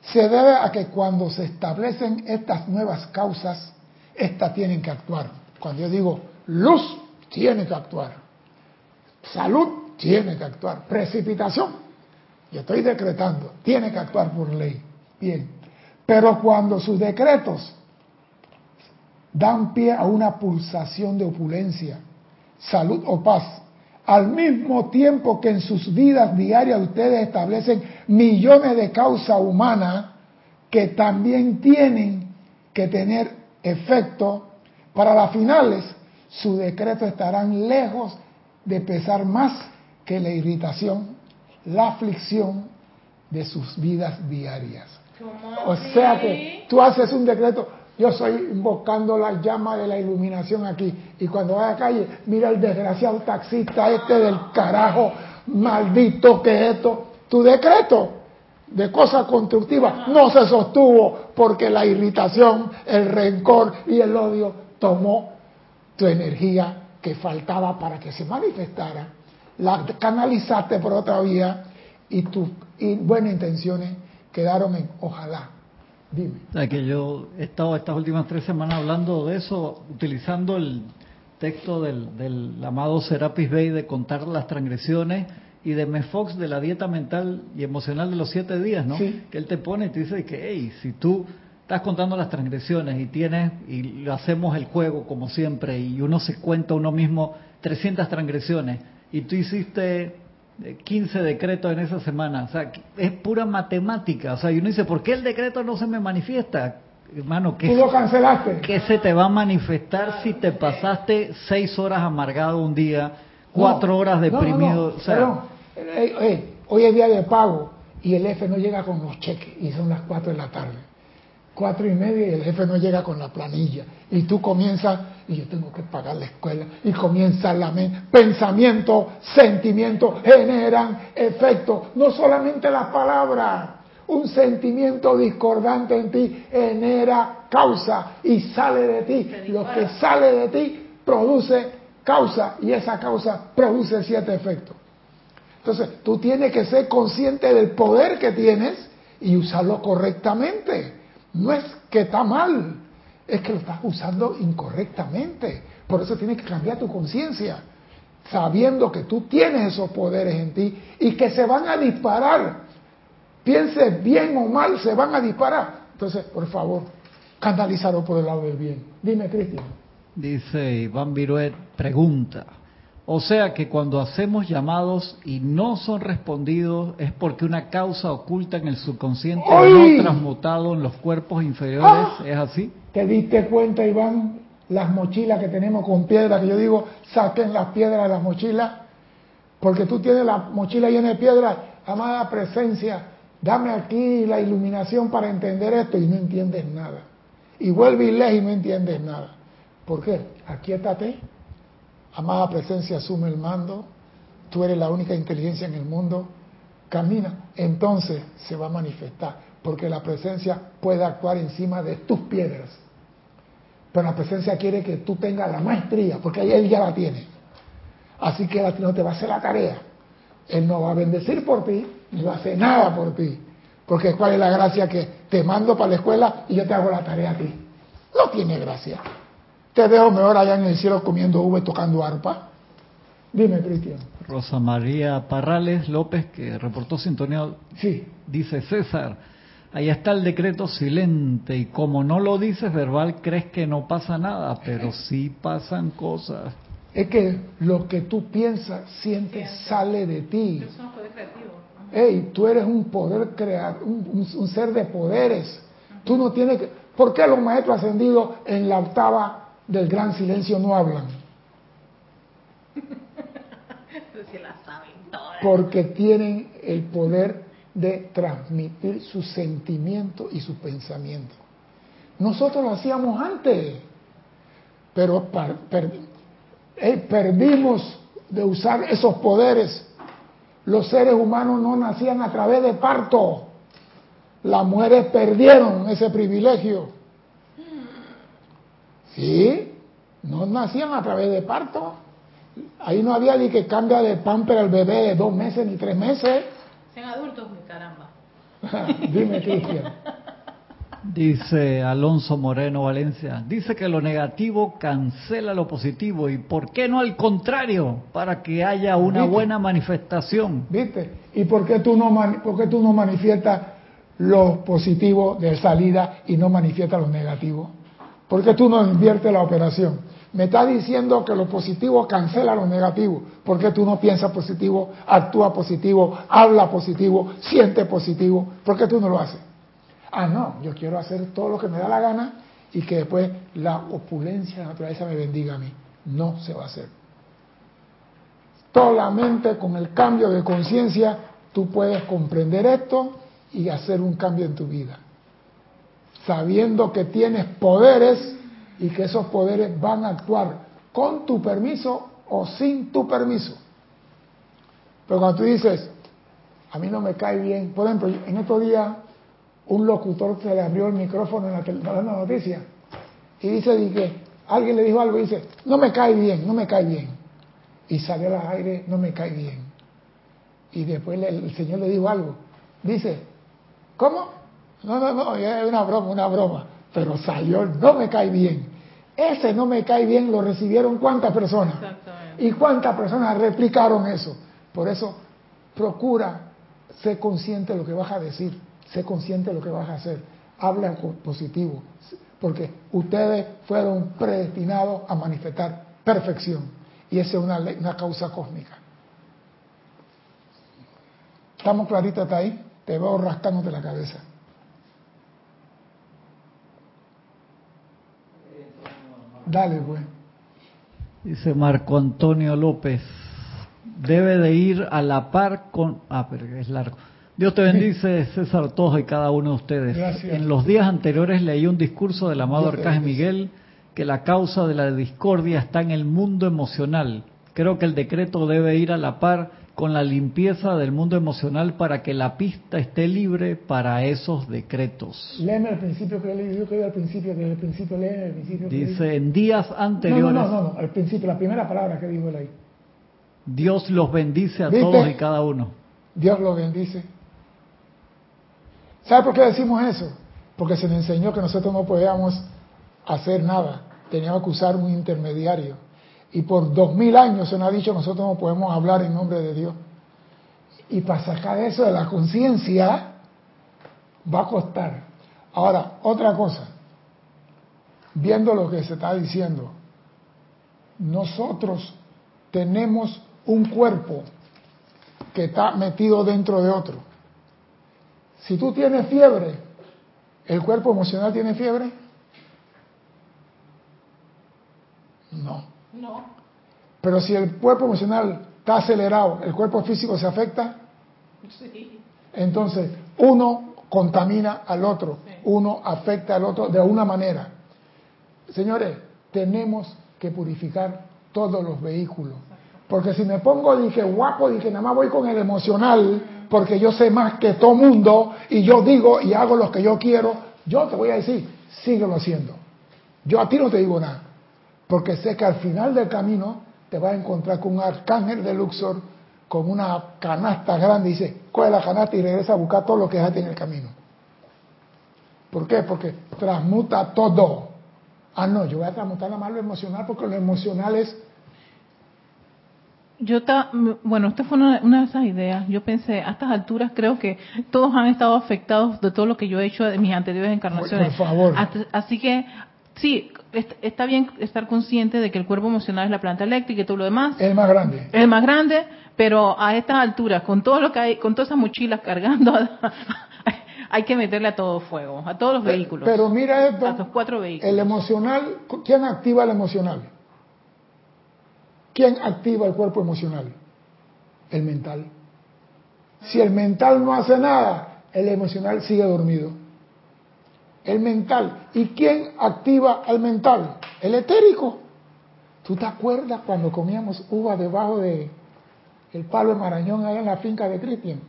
se debe a que cuando se establecen estas nuevas causas, estas tienen que actuar. Cuando yo digo luz, tiene que actuar. Salud tiene que actuar. Precipitación, yo estoy decretando, tiene que actuar por ley. Bien. Pero cuando sus decretos dan pie a una pulsación de opulencia, salud o paz, al mismo tiempo que en sus vidas diarias ustedes establecen millones de causas humanas que también tienen que tener efecto, para las finales, sus decretos estarán lejos de pesar más que la irritación, la aflicción de sus vidas diarias. O sea que tú haces un decreto, Yo soy invocando la llama de la iluminación aquí. Y cuando vaya a la calle, mira el desgraciado taxista este del carajo, maldito que esto. Tu decreto de cosas constructivas no se sostuvo porque la irritación, el rencor y el odio tomó tu energía que faltaba para que se manifestara. La canalizaste por otra vía y tus buenas intenciones quedaron en ojalá. Dime. que yo he estado estas últimas tres semanas hablando de eso, utilizando el texto del, del amado Serapis Bey de contar las transgresiones y de Mefox de la dieta mental y emocional de los siete días, ¿no? Que él te pone y te dice que, hey, si tú estás contando las transgresiones y tienes, y lo hacemos el juego como siempre, y uno se cuenta uno mismo 300 transgresiones, y tú hiciste 15 decretos en esa semana, o sea, es pura matemática, o sea, y uno dice, ¿por qué el decreto no se me manifiesta? Hermano, ¿qué, ¿Tú lo cancelaste? ¿qué se te va a manifestar si te pasaste seis horas amargado un día, cuatro horas deprimido? o sea, hoy es día de pago y el F no llega con los cheques y son las 4 de la tarde. Cuatro y media y el jefe no llega con la planilla. Y tú comienzas, y yo tengo que pagar la escuela, y comienza la mente. Pensamiento, sentimiento generan efecto. No solamente las palabras. Un sentimiento discordante en ti genera causa y sale de ti. Lo que sale de ti produce causa y esa causa produce siete efectos. Entonces, tú tienes que ser consciente del poder que tienes y usarlo correctamente. No es que está mal, es que lo estás usando incorrectamente. Por eso tienes que cambiar tu conciencia, sabiendo que tú tienes esos poderes en ti y que se van a disparar. Pienses bien o mal, se van a disparar. Entonces, por favor, canalizarlo por el lado del bien. Dime, Cristian. Dice Iván Viruet, pregunta. O sea que cuando hacemos llamados y no son respondidos es porque una causa oculta en el subconsciente no transmutado en los cuerpos inferiores. Ah. ¿Es así? ¿Te diste cuenta, Iván? Las mochilas que tenemos con piedras, que yo digo, saquen las piedras de las mochilas, porque tú tienes la mochila llena de piedras, amada presencia, dame aquí la iluminación para entender esto y no entiendes nada. Y vuelve y lees y no entiendes nada. ¿Por qué? Aquíétate amada presencia, asume el mando, tú eres la única inteligencia en el mundo, camina, entonces se va a manifestar, porque la presencia puede actuar encima de tus piedras. Pero la presencia quiere que tú tengas la maestría, porque él ya la tiene. Así que él no te va a hacer la tarea. Él no va a bendecir por ti, ni va a hacer nada por ti. Porque cuál es la gracia que te mando para la escuela y yo te hago la tarea a ti. No tiene gracia. Te dejo mejor allá en el cielo comiendo uva y tocando arpa. Dime, Cristian. Rosa María Parrales López, que reportó sintonía, sí. dice César, ahí está el decreto silente y como no lo dices verbal, crees que no pasa nada, pero sí pasan cosas. Es que lo que tú piensas, sientes, sale de ti. Hey, tú eres un poder crear, un, un ser de poderes. Tú no tienes que... ¿Por qué los maestros ascendidos en la octava del gran silencio no hablan. Porque tienen el poder de transmitir su sentimiento y su pensamiento. Nosotros lo hacíamos antes, pero eh, perdimos de usar esos poderes. Los seres humanos no nacían a través de parto. Las mujeres perdieron ese privilegio. Sí, no nacían a través de parto. Ahí no había ni que cambia de pamper al bebé de dos meses ni tres meses. Sean adultos, mi caramba. [laughs] Dime, Cristian. Dice Alonso Moreno Valencia, dice que lo negativo cancela lo positivo y ¿por qué no al contrario? Para que haya una buena manifestación. ¿Viste? ¿Y por qué tú no, por qué tú no manifiestas lo positivo de salida y no manifiestas lo negativo? ¿Por qué tú no inviertes la operación? Me está diciendo que lo positivo cancela lo negativo. ¿Por qué tú no piensas positivo, actúa positivo, habla positivo, siente positivo? ¿Por qué tú no lo haces? Ah, no, yo quiero hacer todo lo que me da la gana y que después la opulencia de la naturaleza me bendiga a mí. No se va a hacer. Solamente con el cambio de conciencia tú puedes comprender esto y hacer un cambio en tu vida. Sabiendo que tienes poderes y que esos poderes van a actuar con tu permiso o sin tu permiso. Pero cuando tú dices, a mí no me cae bien, por ejemplo, en estos días un locutor se le abrió el micrófono en la, en la noticia y dice, alguien le dijo algo y dice, no me cae bien, no me cae bien. Y salió al aire, no me cae bien. Y después el Señor le dijo algo. Dice, ¿cómo? No, no, no, es una broma, una broma. Pero salió, no me cae bien. Ese no me cae bien lo recibieron cuántas personas. Y cuántas personas replicaron eso. Por eso, procura ser consciente de lo que vas a decir, ser consciente de lo que vas a hacer. Habla positivo, porque ustedes fueron predestinados a manifestar perfección. Y esa es una, una causa cósmica. ¿Estamos claritos hasta ahí? Te veo rascándote la cabeza. Dale, pues. Dice Marco Antonio López, debe de ir a la par con... Ah, pero es largo. Dios te bendice, [laughs] César Tojo y cada uno de ustedes. Gracias. En los días anteriores leí un discurso del amado Arcángel Miguel que la causa de la discordia está en el mundo emocional. Creo que el decreto debe ir a la par con la limpieza del mundo emocional para que la pista esté libre para esos decretos. Léeme el principio que yo que al principio, que el principio lee el principio. Dice, en días anteriores... No, no, no, no, al principio, la primera palabra que dijo él ahí. Dios los bendice a todos y cada uno. Dios los bendice. ¿Sabe por qué decimos eso? Porque se nos enseñó que nosotros no podíamos hacer nada, teníamos que usar un intermediario. Y por dos mil años se nos ha dicho nosotros no podemos hablar en nombre de Dios. Y para sacar eso de la conciencia va a costar. Ahora, otra cosa, viendo lo que se está diciendo, nosotros tenemos un cuerpo que está metido dentro de otro. Si tú tienes fiebre, ¿el cuerpo emocional tiene fiebre? No. No. Pero si el cuerpo emocional está acelerado, ¿el cuerpo físico se afecta? Sí. Entonces, uno contamina al otro, Sí. uno afecta al otro de una manera. Señores, tenemos que purificar todos los vehículos. Porque si me pongo, dije, guapo, dije, nada más voy con el emocional, porque yo sé más que todo mundo, y yo digo y hago lo que yo quiero, yo te voy a decir, síguelo haciendo. Yo a ti no te digo nada, porque sé que al final del camino te vas a encontrar con un arcángel de Luxor, con una canasta grande, y dice, coge la canasta y regresa a buscar todo lo que dejaste en el camino. ¿Por qué? Porque transmuta todo. Ah, no, yo voy a transmutar nada más lo emocional, porque lo emocional es Yo estaba, bueno, esta fue una, una, de esas ideas. Yo pensé, a estas alturas creo que todos han estado afectados de todo lo que yo he hecho en mis anteriores encarnaciones. Por favor. Así que, sí, está bien estar consciente de que el cuerpo emocional es la planta eléctrica y todo lo demás. Es el más grande. Es el más grande, pero a estas alturas, con todo lo que hay, con todas esas mochilas cargando, [laughs] hay que meterle a todo fuego, a todos los vehículos. Pero mira esto. A los cuatro vehículos. El emocional, ¿quién activa el emocional? ¿Quién activa el cuerpo emocional? El mental. Si el mental no hace nada, el emocional sigue dormido. El mental. ¿Y quién activa al mental? El etérico. ¿Tú te acuerdas cuando comíamos uva debajo de el palo de Marañón allá en la finca de Cristian?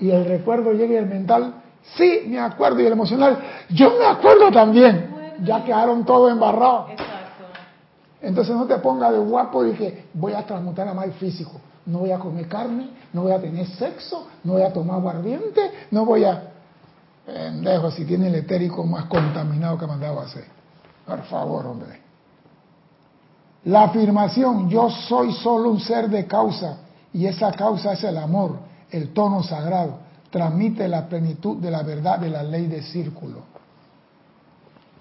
Y el recuerdo llega y el mental, sí, me acuerdo, y el emocional, yo me acuerdo también. Ya quedaron todos embarrados. Entonces no te pongas de guapo y dije, voy a transmutar a más físico. No voy a comer carne, no voy a tener sexo, no voy a tomar aguardiente, no voy a... Pendejo, si tiene el etérico más contaminado que mandaba a hacer. Por favor, hombre. La afirmación, yo soy solo un ser de causa, y esa causa es el amor, el tono sagrado, transmite la plenitud de la verdad de la ley de círculo.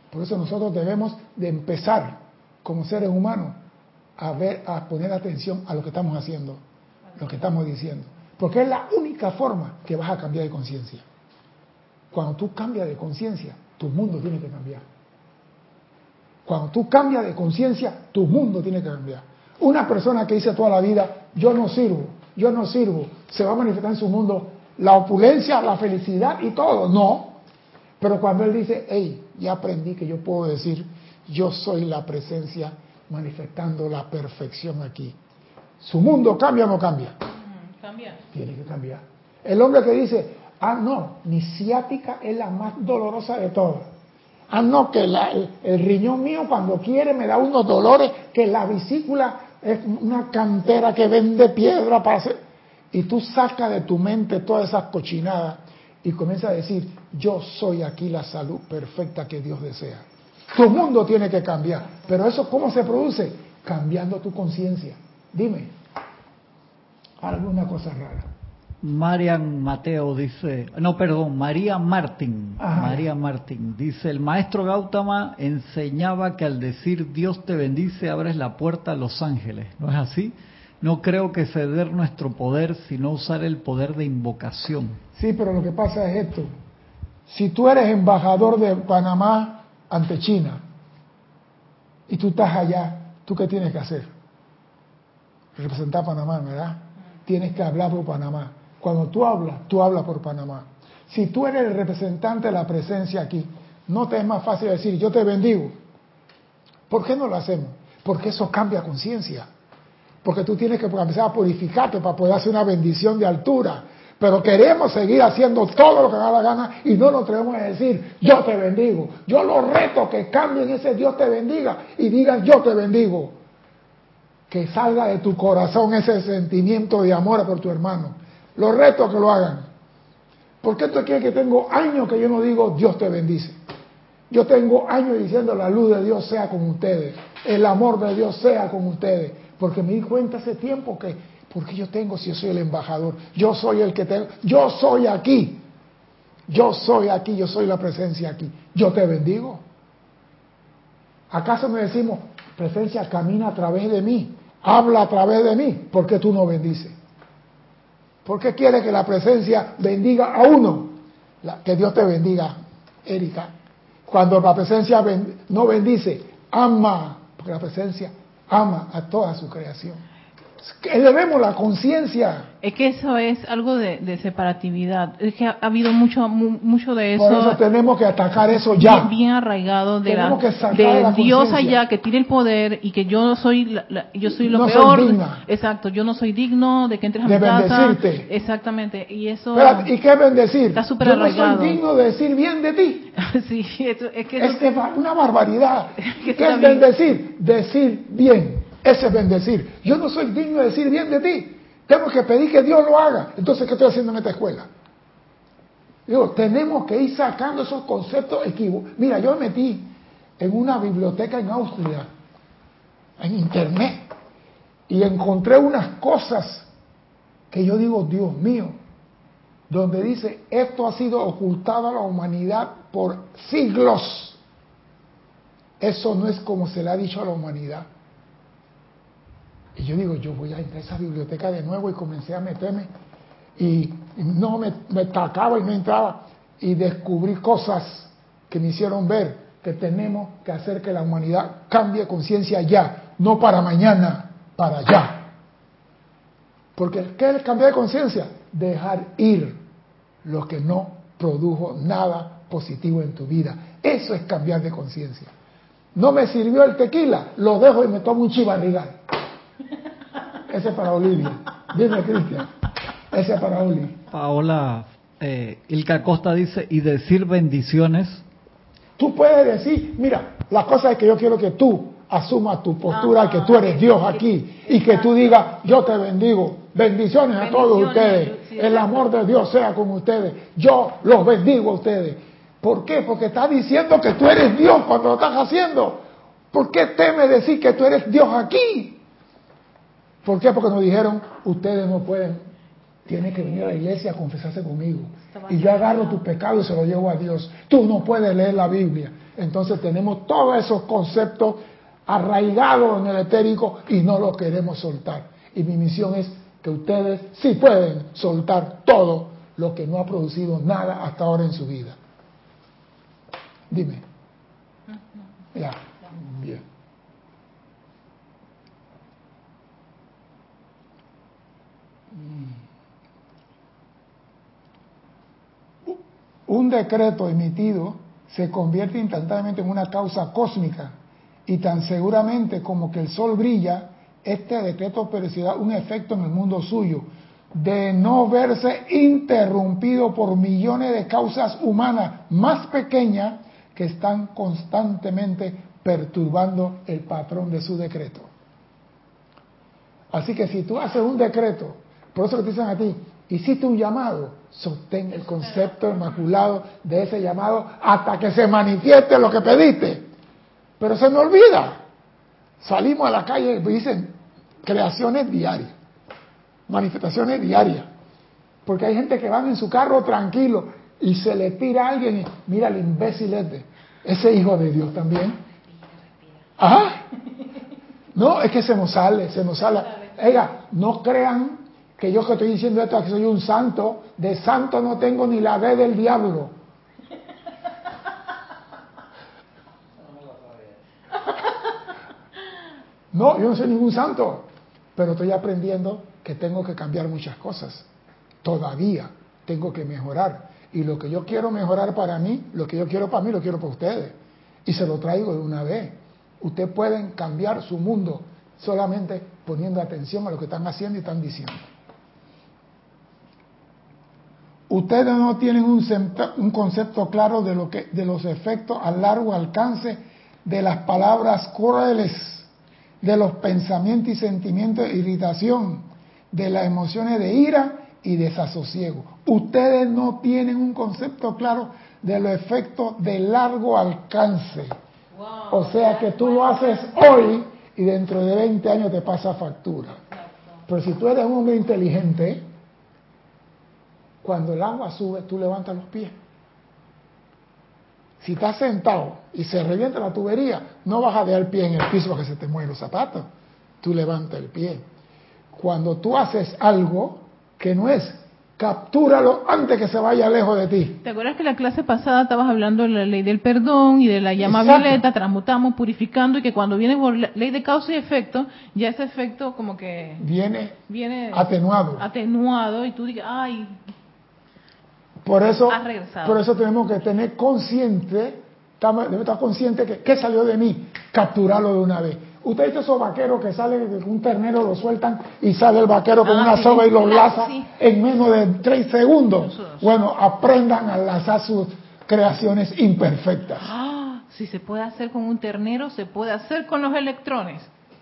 Por eso nosotros debemos de empezar como seres humanos a ver, a poner atención a lo que estamos haciendo, lo que estamos diciendo, porque es la única forma que vas a cambiar de conciencia. Cuando tú cambias de conciencia, tu mundo tiene que cambiar. Cuando tú cambias de conciencia, tu mundo tiene que cambiar. Una persona que dice toda la vida, yo no sirvo, yo no sirvo, se va a manifestar en su mundo la opulencia, la felicidad y todo. No, Pero cuando él dice, hey, ya aprendí que yo puedo decir, yo soy la presencia manifestando la perfección aquí. ¿Su mundo cambia o no cambia? Cambia. Tiene que cambiar. El hombre que dice, ah, no, mi ciática es la más dolorosa de todas. Ah, no, que el, el, riñón mío cuando quiere me da unos dolores, que la vesícula es una cantera que vende piedra para hacer... Y tú sacas de tu mente todas esas cochinadas y comienzas a decir, yo soy aquí la salud perfecta que Dios desea. Tu mundo tiene que cambiar. Pero eso, ¿cómo se produce? Cambiando tu conciencia. Dime, alguna cosa rara. Marian Mateo dice, no, perdón, María Martín, María Martín dice, el maestro Gautama enseñaba que al decir Dios te bendice abres la puerta a los ángeles, ¿no es así? No creo que ceder nuestro poder, sino usar el poder de invocación. Sí, pero lo que pasa es esto, si tú eres embajador de Panamá ante China y tú estás allá, ¿tú qué tienes que hacer? Representar a Panamá, ¿verdad? Tienes que hablar por Panamá cuando tú hablas, tú hablas por Panamá. Si tú eres el representante de la presencia aquí, no te es más fácil decir, yo te bendigo. ¿Por qué no lo hacemos? Porque eso cambia conciencia. Porque tú tienes que empezar a purificarte para poder hacer una bendición de altura. Pero queremos seguir haciendo todo lo que da la gana y no nos atrevemos a decir, yo te bendigo. Yo lo reto que cambien ese Dios te bendiga y digan, yo te bendigo. Que salga de tu corazón ese sentimiento de amor por tu hermano. Los reto a que lo hagan. Porque esto quiere que tengo años que yo no digo Dios te bendice. Yo tengo años diciendo la luz de Dios sea con ustedes, el amor de Dios sea con ustedes, porque me di cuenta hace tiempo que, porque yo tengo si yo soy el embajador, yo soy el que tengo, yo soy aquí, yo soy aquí, yo soy la presencia aquí, yo te bendigo. ¿Acaso me decimos, presencia camina a través de mí, habla a través de mí? ¿Por qué tú no bendices? ¿Por qué quiere que la presencia bendiga a uno? que Dios te bendiga, Erika. Cuando la presencia no bendice, ama, porque la presencia ama a toda su creación. Elevemos la conciencia. Es que eso es algo de, separatividad. Es que ha, habido mucho mucho de eso. Por eso tenemos que atacar eso ya. Bien, arraigado de la, de, Dios allá que tiene el poder y que yo soy yo soy lo peor. Exacto, yo no soy digno de que entres a mi casa. Bendecirte. Exactamente. Y eso. ¿Y qué bendecir? Está súper arraigado. Yo no soy digno de decir bien de ti. [laughs] sí, es que es una barbaridad. [laughs] ¿Qué es bendecir? Decir bien. Ese es bendecir. Yo no soy digno de decir bien de ti. Tengo que pedir que Dios lo haga. Entonces, ¿qué estoy haciendo en esta escuela? Digo, tenemos que ir sacando esos conceptos equívocos. Mira, yo me metí en una biblioteca en Austria, en internet, y encontré unas cosas que yo digo, Dios mío, donde dice, esto ha sido ocultado a la humanidad por siglos. Eso no es como se le ha dicho a la humanidad. Y yo digo, yo voy a entrar a esa biblioteca de nuevo y comencé a meterme y no me, me tacaba y no entraba y descubrí cosas que me hicieron ver que tenemos que hacer que la humanidad cambie conciencia ya, no para mañana, para ya. Porque ¿qué es cambiar de conciencia? Dejar ir lo que no produjo nada positivo en tu vida. Eso es cambiar de conciencia. No me sirvió el tequila, lo dejo y me tomo un chivarrigal. Ese es para Olivia. Dime, Cristian. Ese es para Oli. Paola, eh, Ilka Costa dice, y decir bendiciones. Tú puedes decir, mira, la cosa es que yo quiero que tú asumas tu postura, que tú eres Dios aquí, y que tú digas, yo te bendigo. Bendiciones a todos ustedes. El amor de Dios sea con ustedes. Yo los bendigo a ustedes. ¿Por qué? Porque está diciendo que tú eres Dios cuando lo estás haciendo. ¿Por qué teme decir que tú eres Dios aquí? ¿Por qué? Porque nos dijeron, ustedes no pueden, tienen que venir a la iglesia a confesarse conmigo. Y yo agarro tu pecado y se lo llevo a Dios. Tú no puedes leer la Biblia. Entonces tenemos todos esos conceptos arraigados en el etérico y no los queremos soltar. Y mi misión es que ustedes sí pueden soltar todo lo que no ha producido nada hasta ahora en su vida. Dime. Ya, bien. Un decreto emitido se convierte instantáneamente en una causa cósmica y tan seguramente como que el sol brilla, este decreto producirá un efecto en el mundo suyo, de no verse interrumpido por millones de causas humanas más pequeñas que están constantemente perturbando el patrón de su decreto. Así que si tú haces un decreto, por eso te dicen a ti, hiciste un llamado, sostén el concepto inmaculado de ese llamado hasta que se manifieste lo que pediste. Pero se me olvida. Salimos a la calle y dicen creaciones diarias, manifestaciones diarias. Porque hay gente que van en su carro tranquilo y se le tira a alguien y mira el imbécil este, ese hijo de Dios también. Ajá. No, es que se nos sale, se nos sale. Oiga, no crean que yo que estoy diciendo esto, que soy un santo, de santo no tengo ni la D del diablo. [laughs] No, yo no soy ningún santo, pero estoy aprendiendo que tengo que cambiar muchas cosas. Todavía tengo que mejorar. Y lo que yo quiero mejorar para mí, lo que yo quiero para mí, lo quiero para ustedes. Y se lo traigo de una vez. Ustedes pueden cambiar su mundo solamente poniendo atención a lo que están haciendo y están diciendo. Ustedes no tienen un, concepto claro de, lo que, de los efectos a largo alcance de las palabras crueles, de los pensamientos y sentimientos de irritación, de las emociones de ira y desasosiego. Ustedes no tienen un concepto claro de los efectos de largo alcance. O sea que tú lo haces hoy y dentro de 20 años te pasa factura. Pero si tú eres un hombre inteligente, cuando el agua sube, tú levantas los pies. Si estás sentado y se revienta la tubería, no vas a dejar el pie en el piso para que se te muevan los zapatos. Tú levantas el pie. Cuando tú haces algo que no es, captúralo antes que se vaya lejos de ti. ¿Te acuerdas que la clase pasada estabas hablando de la ley del perdón y de la llama violeta, transmutamos, purificando y que cuando viene por ley de causa y efecto, ya ese efecto como que viene, viene atenuado. Atenuado y tú digas, ay, por eso, por eso tenemos que tener consciente, debemos estar consciente que ¿qué salió de mí? Capturarlo de una vez. Usted dice esos vaqueros que salen de un ternero, lo sueltan y sale el vaquero con ah, una soga y lo laza en menos de tres segundos. Bueno, aprendan a lazar sus creaciones imperfectas. Ah, si se puede hacer con un ternero, se puede hacer con los electrones.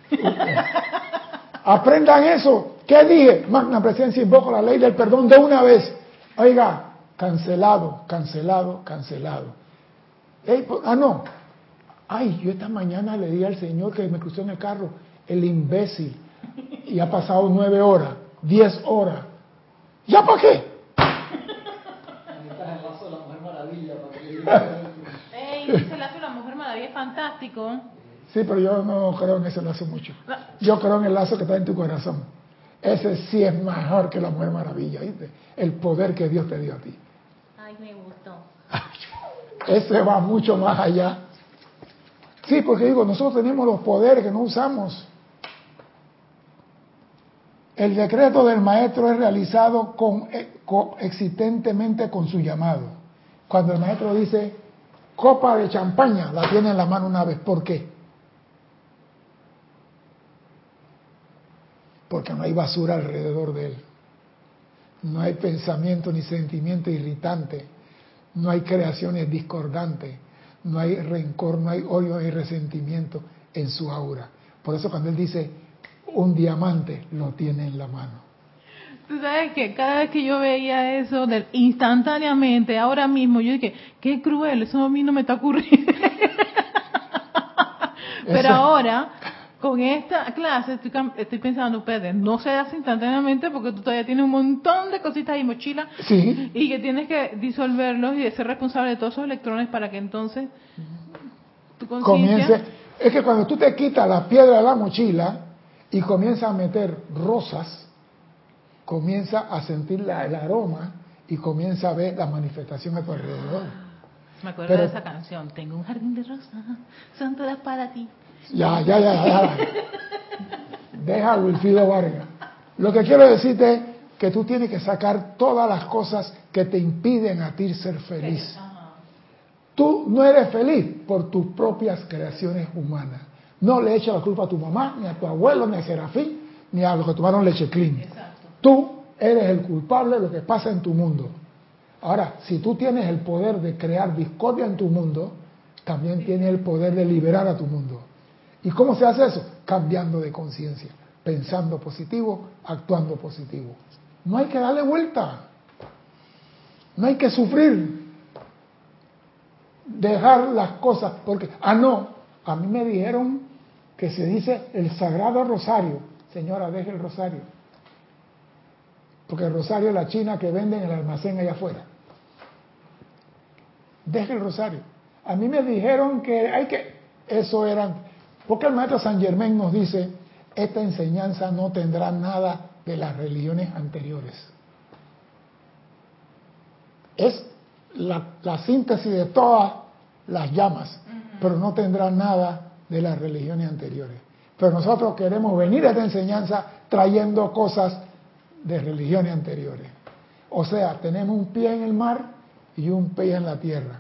[laughs] Aprendan eso. ¿Qué dije? Magna presencia invoco la ley del perdón de una vez. Oiga, cancelado, cancelado, cancelado. Pues, ah, no. Ay, yo esta mañana le di al Señor que me cruzó en el carro, el imbécil. Y ha pasado nueve horas, diez horas. ¿Ya para qué? Ey, ese lazo de la Mujer Maravilla es fantástico. Sí, pero yo no creo en ese lazo mucho. Yo creo en el lazo que está en tu corazón. Ese sí es mejor que la Mujer Maravilla, ¿viste? El poder que Dios te dio a ti. Ese va mucho más allá. Sí, porque digo, nosotros tenemos los poderes que no usamos. El decreto del maestro es realizado con, eh, existentemente con su llamado. Cuando el maestro dice, copa de champaña, la tiene en la mano una vez. ¿Por qué? Porque no hay basura alrededor de él no hay pensamiento ni sentimiento irritante, no hay creaciones discordantes, no hay rencor, no hay odio, no hay resentimiento en su aura. Por eso cuando él dice un diamante lo tiene en la mano. Tú sabes que cada vez que yo veía eso instantáneamente, ahora mismo, yo dije, qué cruel, eso a mí no me está ocurriendo. [laughs] Pero ahora con esta clase estoy, estoy pensando, Pedro, no se hace instantáneamente porque tú todavía tienes un montón de cositas y mochila y que tienes que disolverlos y ser responsable de todos esos electrones para que entonces tu conciencia... Es que cuando tú te quitas la piedra de la mochila y comienzas a meter rosas, comienza a sentir el aroma y comienza a ver la manifestación a tu alrededor. Me acuerdo de esa canción, tengo un jardín de rosas, son todas para ti. Ya, ya, ya, ya. Deja Wilfido Vargas. Lo que quiero decirte es que tú tienes que sacar todas las cosas que te impiden a ti ser feliz. Tú no eres feliz por tus propias creaciones humanas. No le eches la culpa a tu mamá, ni a tu abuelo, ni a Serafín, ni a los que tomaron leche clean. Tú eres el culpable de lo que pasa en tu mundo. Ahora, si tú tienes el poder de crear discordia en tu mundo, también tienes el poder de liberar a tu mundo. ¿Y cómo se hace eso? Cambiando de conciencia, pensando positivo, actuando positivo. No hay que darle vuelta. No hay que sufrir. Dejar las cosas. Porque, ah, no, a mí me dijeron que se dice el sagrado rosario. Señora, deje el rosario. Porque el rosario es la china que venden en el almacén allá afuera. Deje el rosario. A mí me dijeron que hay que... Eso eran... Porque el maestro San Germán nos dice, esta enseñanza no tendrá nada de las religiones anteriores. Es la, síntesis de todas las llamas, pero no tendrá nada de las religiones anteriores. Pero nosotros queremos venir a esta enseñanza trayendo cosas de religiones anteriores. O sea, tenemos un pie en el mar y un pie en la tierra.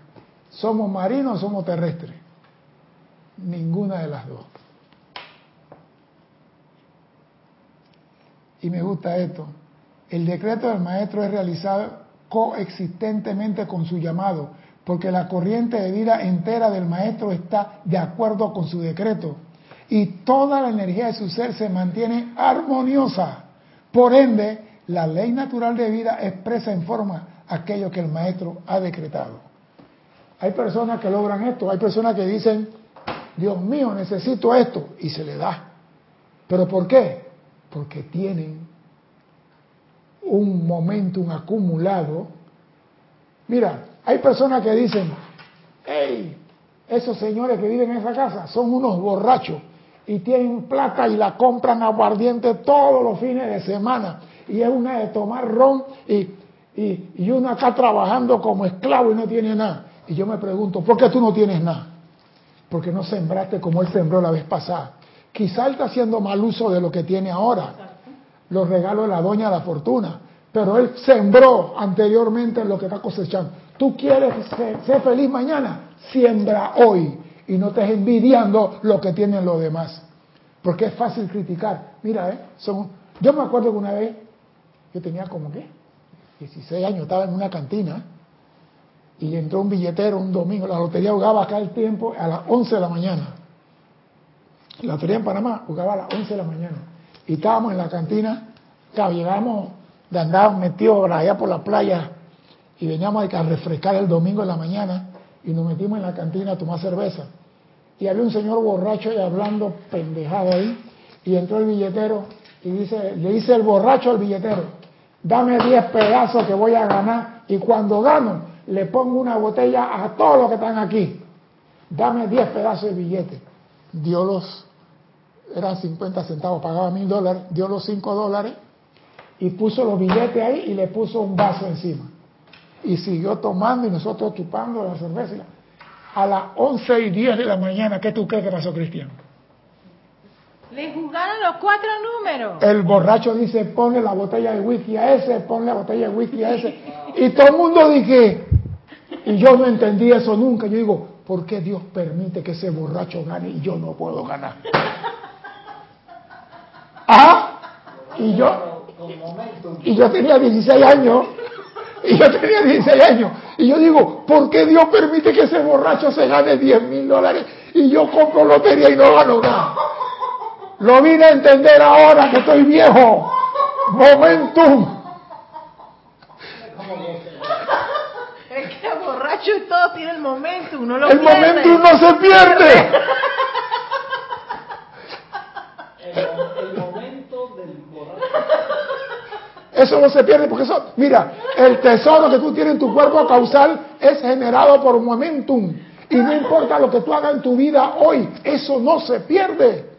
¿Somos marinos o somos terrestres? Ninguna de las dos. y me gusta esto, el decreto del maestro es realizado coexistentemente con su llamado, porque la corriente de vida entera del maestro está de acuerdo con su decreto y toda la energía de su ser se mantiene armoniosa. Por ende, la ley natural de vida expresa en forma aquello que el maestro ha decretado. Hay personas que logran esto, hay personas que dicen, Dios mío, necesito esto, y se le da. ¿Pero por qué? porque tienen un momentum acumulado. Mira, hay personas que dicen, hey, esos señores que viven en esa casa son unos borrachos y tienen plata y la compran aguardiente todos los fines de semana. Y es una de tomar ron y, y, y uno acá trabajando como esclavo y no tiene nada. Y yo me pregunto, ¿por qué tú no tienes nada? Porque no sembraste como él sembró la vez pasada. Quizá él está haciendo mal uso de lo que tiene ahora, los regalos de la doña de la fortuna, pero él sembró anteriormente lo que está cosechando. Tú quieres ser, feliz mañana, siembra hoy y no estés envidiando lo que tienen los demás. Porque es fácil criticar. Mira, ¿eh? Son, yo me acuerdo que una vez, yo tenía como que 16 años, estaba en una cantina y entró un billetero un domingo, la lotería jugaba acá el tiempo a las 11 de la mañana. La lotería en Panamá jugaba a las 11 de la mañana. Y estábamos en la cantina, claro, de andar metidos allá por la playa y veníamos a refrescar el domingo en la mañana y nos metimos en la cantina a tomar cerveza. Y había un señor borracho y hablando pendejado ahí y entró el billetero y dice, le dice el borracho al billetero, dame 10 pedazos que voy a ganar y cuando gano le pongo una botella a todos los que están aquí. Dame 10 pedazos de billete. Dio los eran 50 centavos, pagaba mil dólares, dio los 5 dólares y puso los billetes ahí y le puso un vaso encima. Y siguió tomando y nosotros chupando la cerveza. A las 11 y 10 de la mañana, ¿qué tú crees que pasó, Cristian? Le jugaron los cuatro números. El borracho dice, ponle la botella de whisky a ese, ponle la botella de whisky a ese. Y todo el mundo dije, y yo no entendí eso nunca. Yo digo, ¿por qué Dios permite que ese borracho gane y yo no puedo ganar? [laughs] ¿Ah? Y yo, y yo tenía 16 años. Y yo tenía 16 años. Y yo digo, ¿por qué Dios permite que ese borracho se gane 10 mil dólares y yo compro lotería y no gano nada? Lo vine a entender ahora que estoy viejo. Momentum. Y todo tiene el momentum, no lo El momentum no se pierde. Eso no se pierde porque eso, mira, el tesoro que tú tienes en tu cuerpo causal es generado por momentum. Y no importa lo que tú hagas en tu vida hoy, eso no se pierde.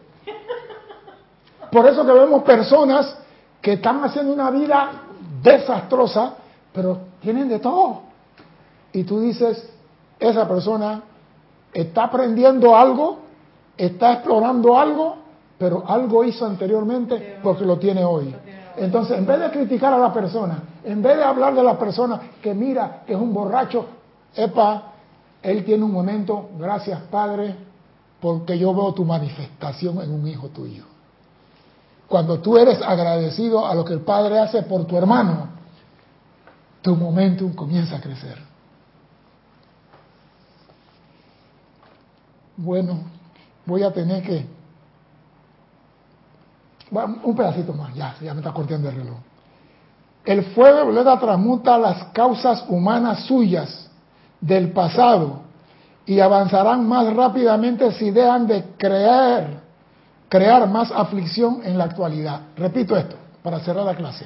Por eso que vemos personas que están haciendo una vida desastrosa, pero tienen de todo. Y tú dices, esa persona está aprendiendo algo, está explorando algo, pero algo hizo anteriormente porque lo tiene hoy. Entonces, en vez de criticar a la persona, en vez de hablar de la persona que mira que es un borracho, epa, él tiene un momento, gracias Padre, porque yo veo tu manifestación en un hijo tuyo. Cuando tú eres agradecido a lo que el Padre hace por tu hermano, tu momentum comienza a crecer. Bueno, voy a tener que... un pedacito más, ya, ya me está cortando el reloj. El fuego violeta transmuta las causas humanas suyas del pasado y avanzarán más rápidamente si dejan de creer, crear más aflicción en la actualidad. Repito esto para cerrar la clase.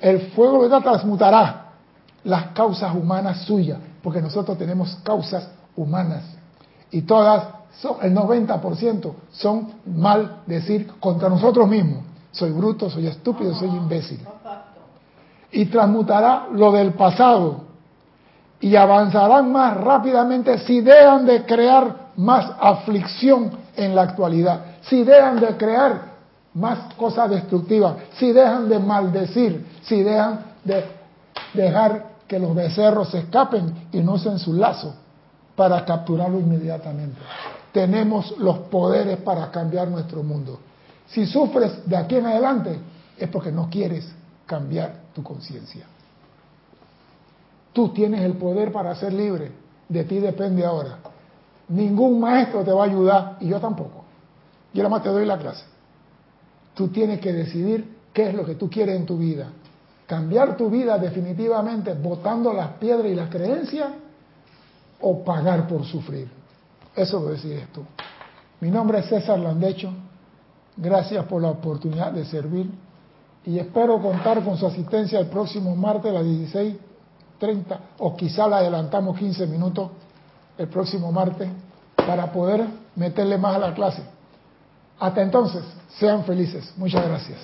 El fuego violeta transmutará las causas humanas suyas, porque nosotros tenemos causas humanas y todas son, el 90% son mal decir contra nosotros mismos. Soy bruto, soy estúpido, soy imbécil. Y transmutará lo del pasado. Y avanzarán más rápidamente si dejan de crear más aflicción en la actualidad, si dejan de crear más cosas destructivas, si dejan de maldecir, si dejan de dejar que los becerros se escapen y no usen su lazo para capturarlo inmediatamente. Tenemos los poderes para cambiar nuestro mundo. Si sufres de aquí en adelante es porque no quieres cambiar tu conciencia. Tú tienes el poder para ser libre, de ti depende ahora. Ningún maestro te va a ayudar y yo tampoco. Yo nada más te doy la clase. Tú tienes que decidir qué es lo que tú quieres en tu vida. Cambiar tu vida definitivamente botando las piedras y las creencias o pagar por sufrir. Eso lo decides tú. Mi nombre es César Landecho. Gracias por la oportunidad de servir y espero contar con su asistencia el próximo martes a las 16.30 o quizá la adelantamos 15 minutos el próximo martes para poder meterle más a la clase. Hasta entonces, sean felices. Muchas gracias.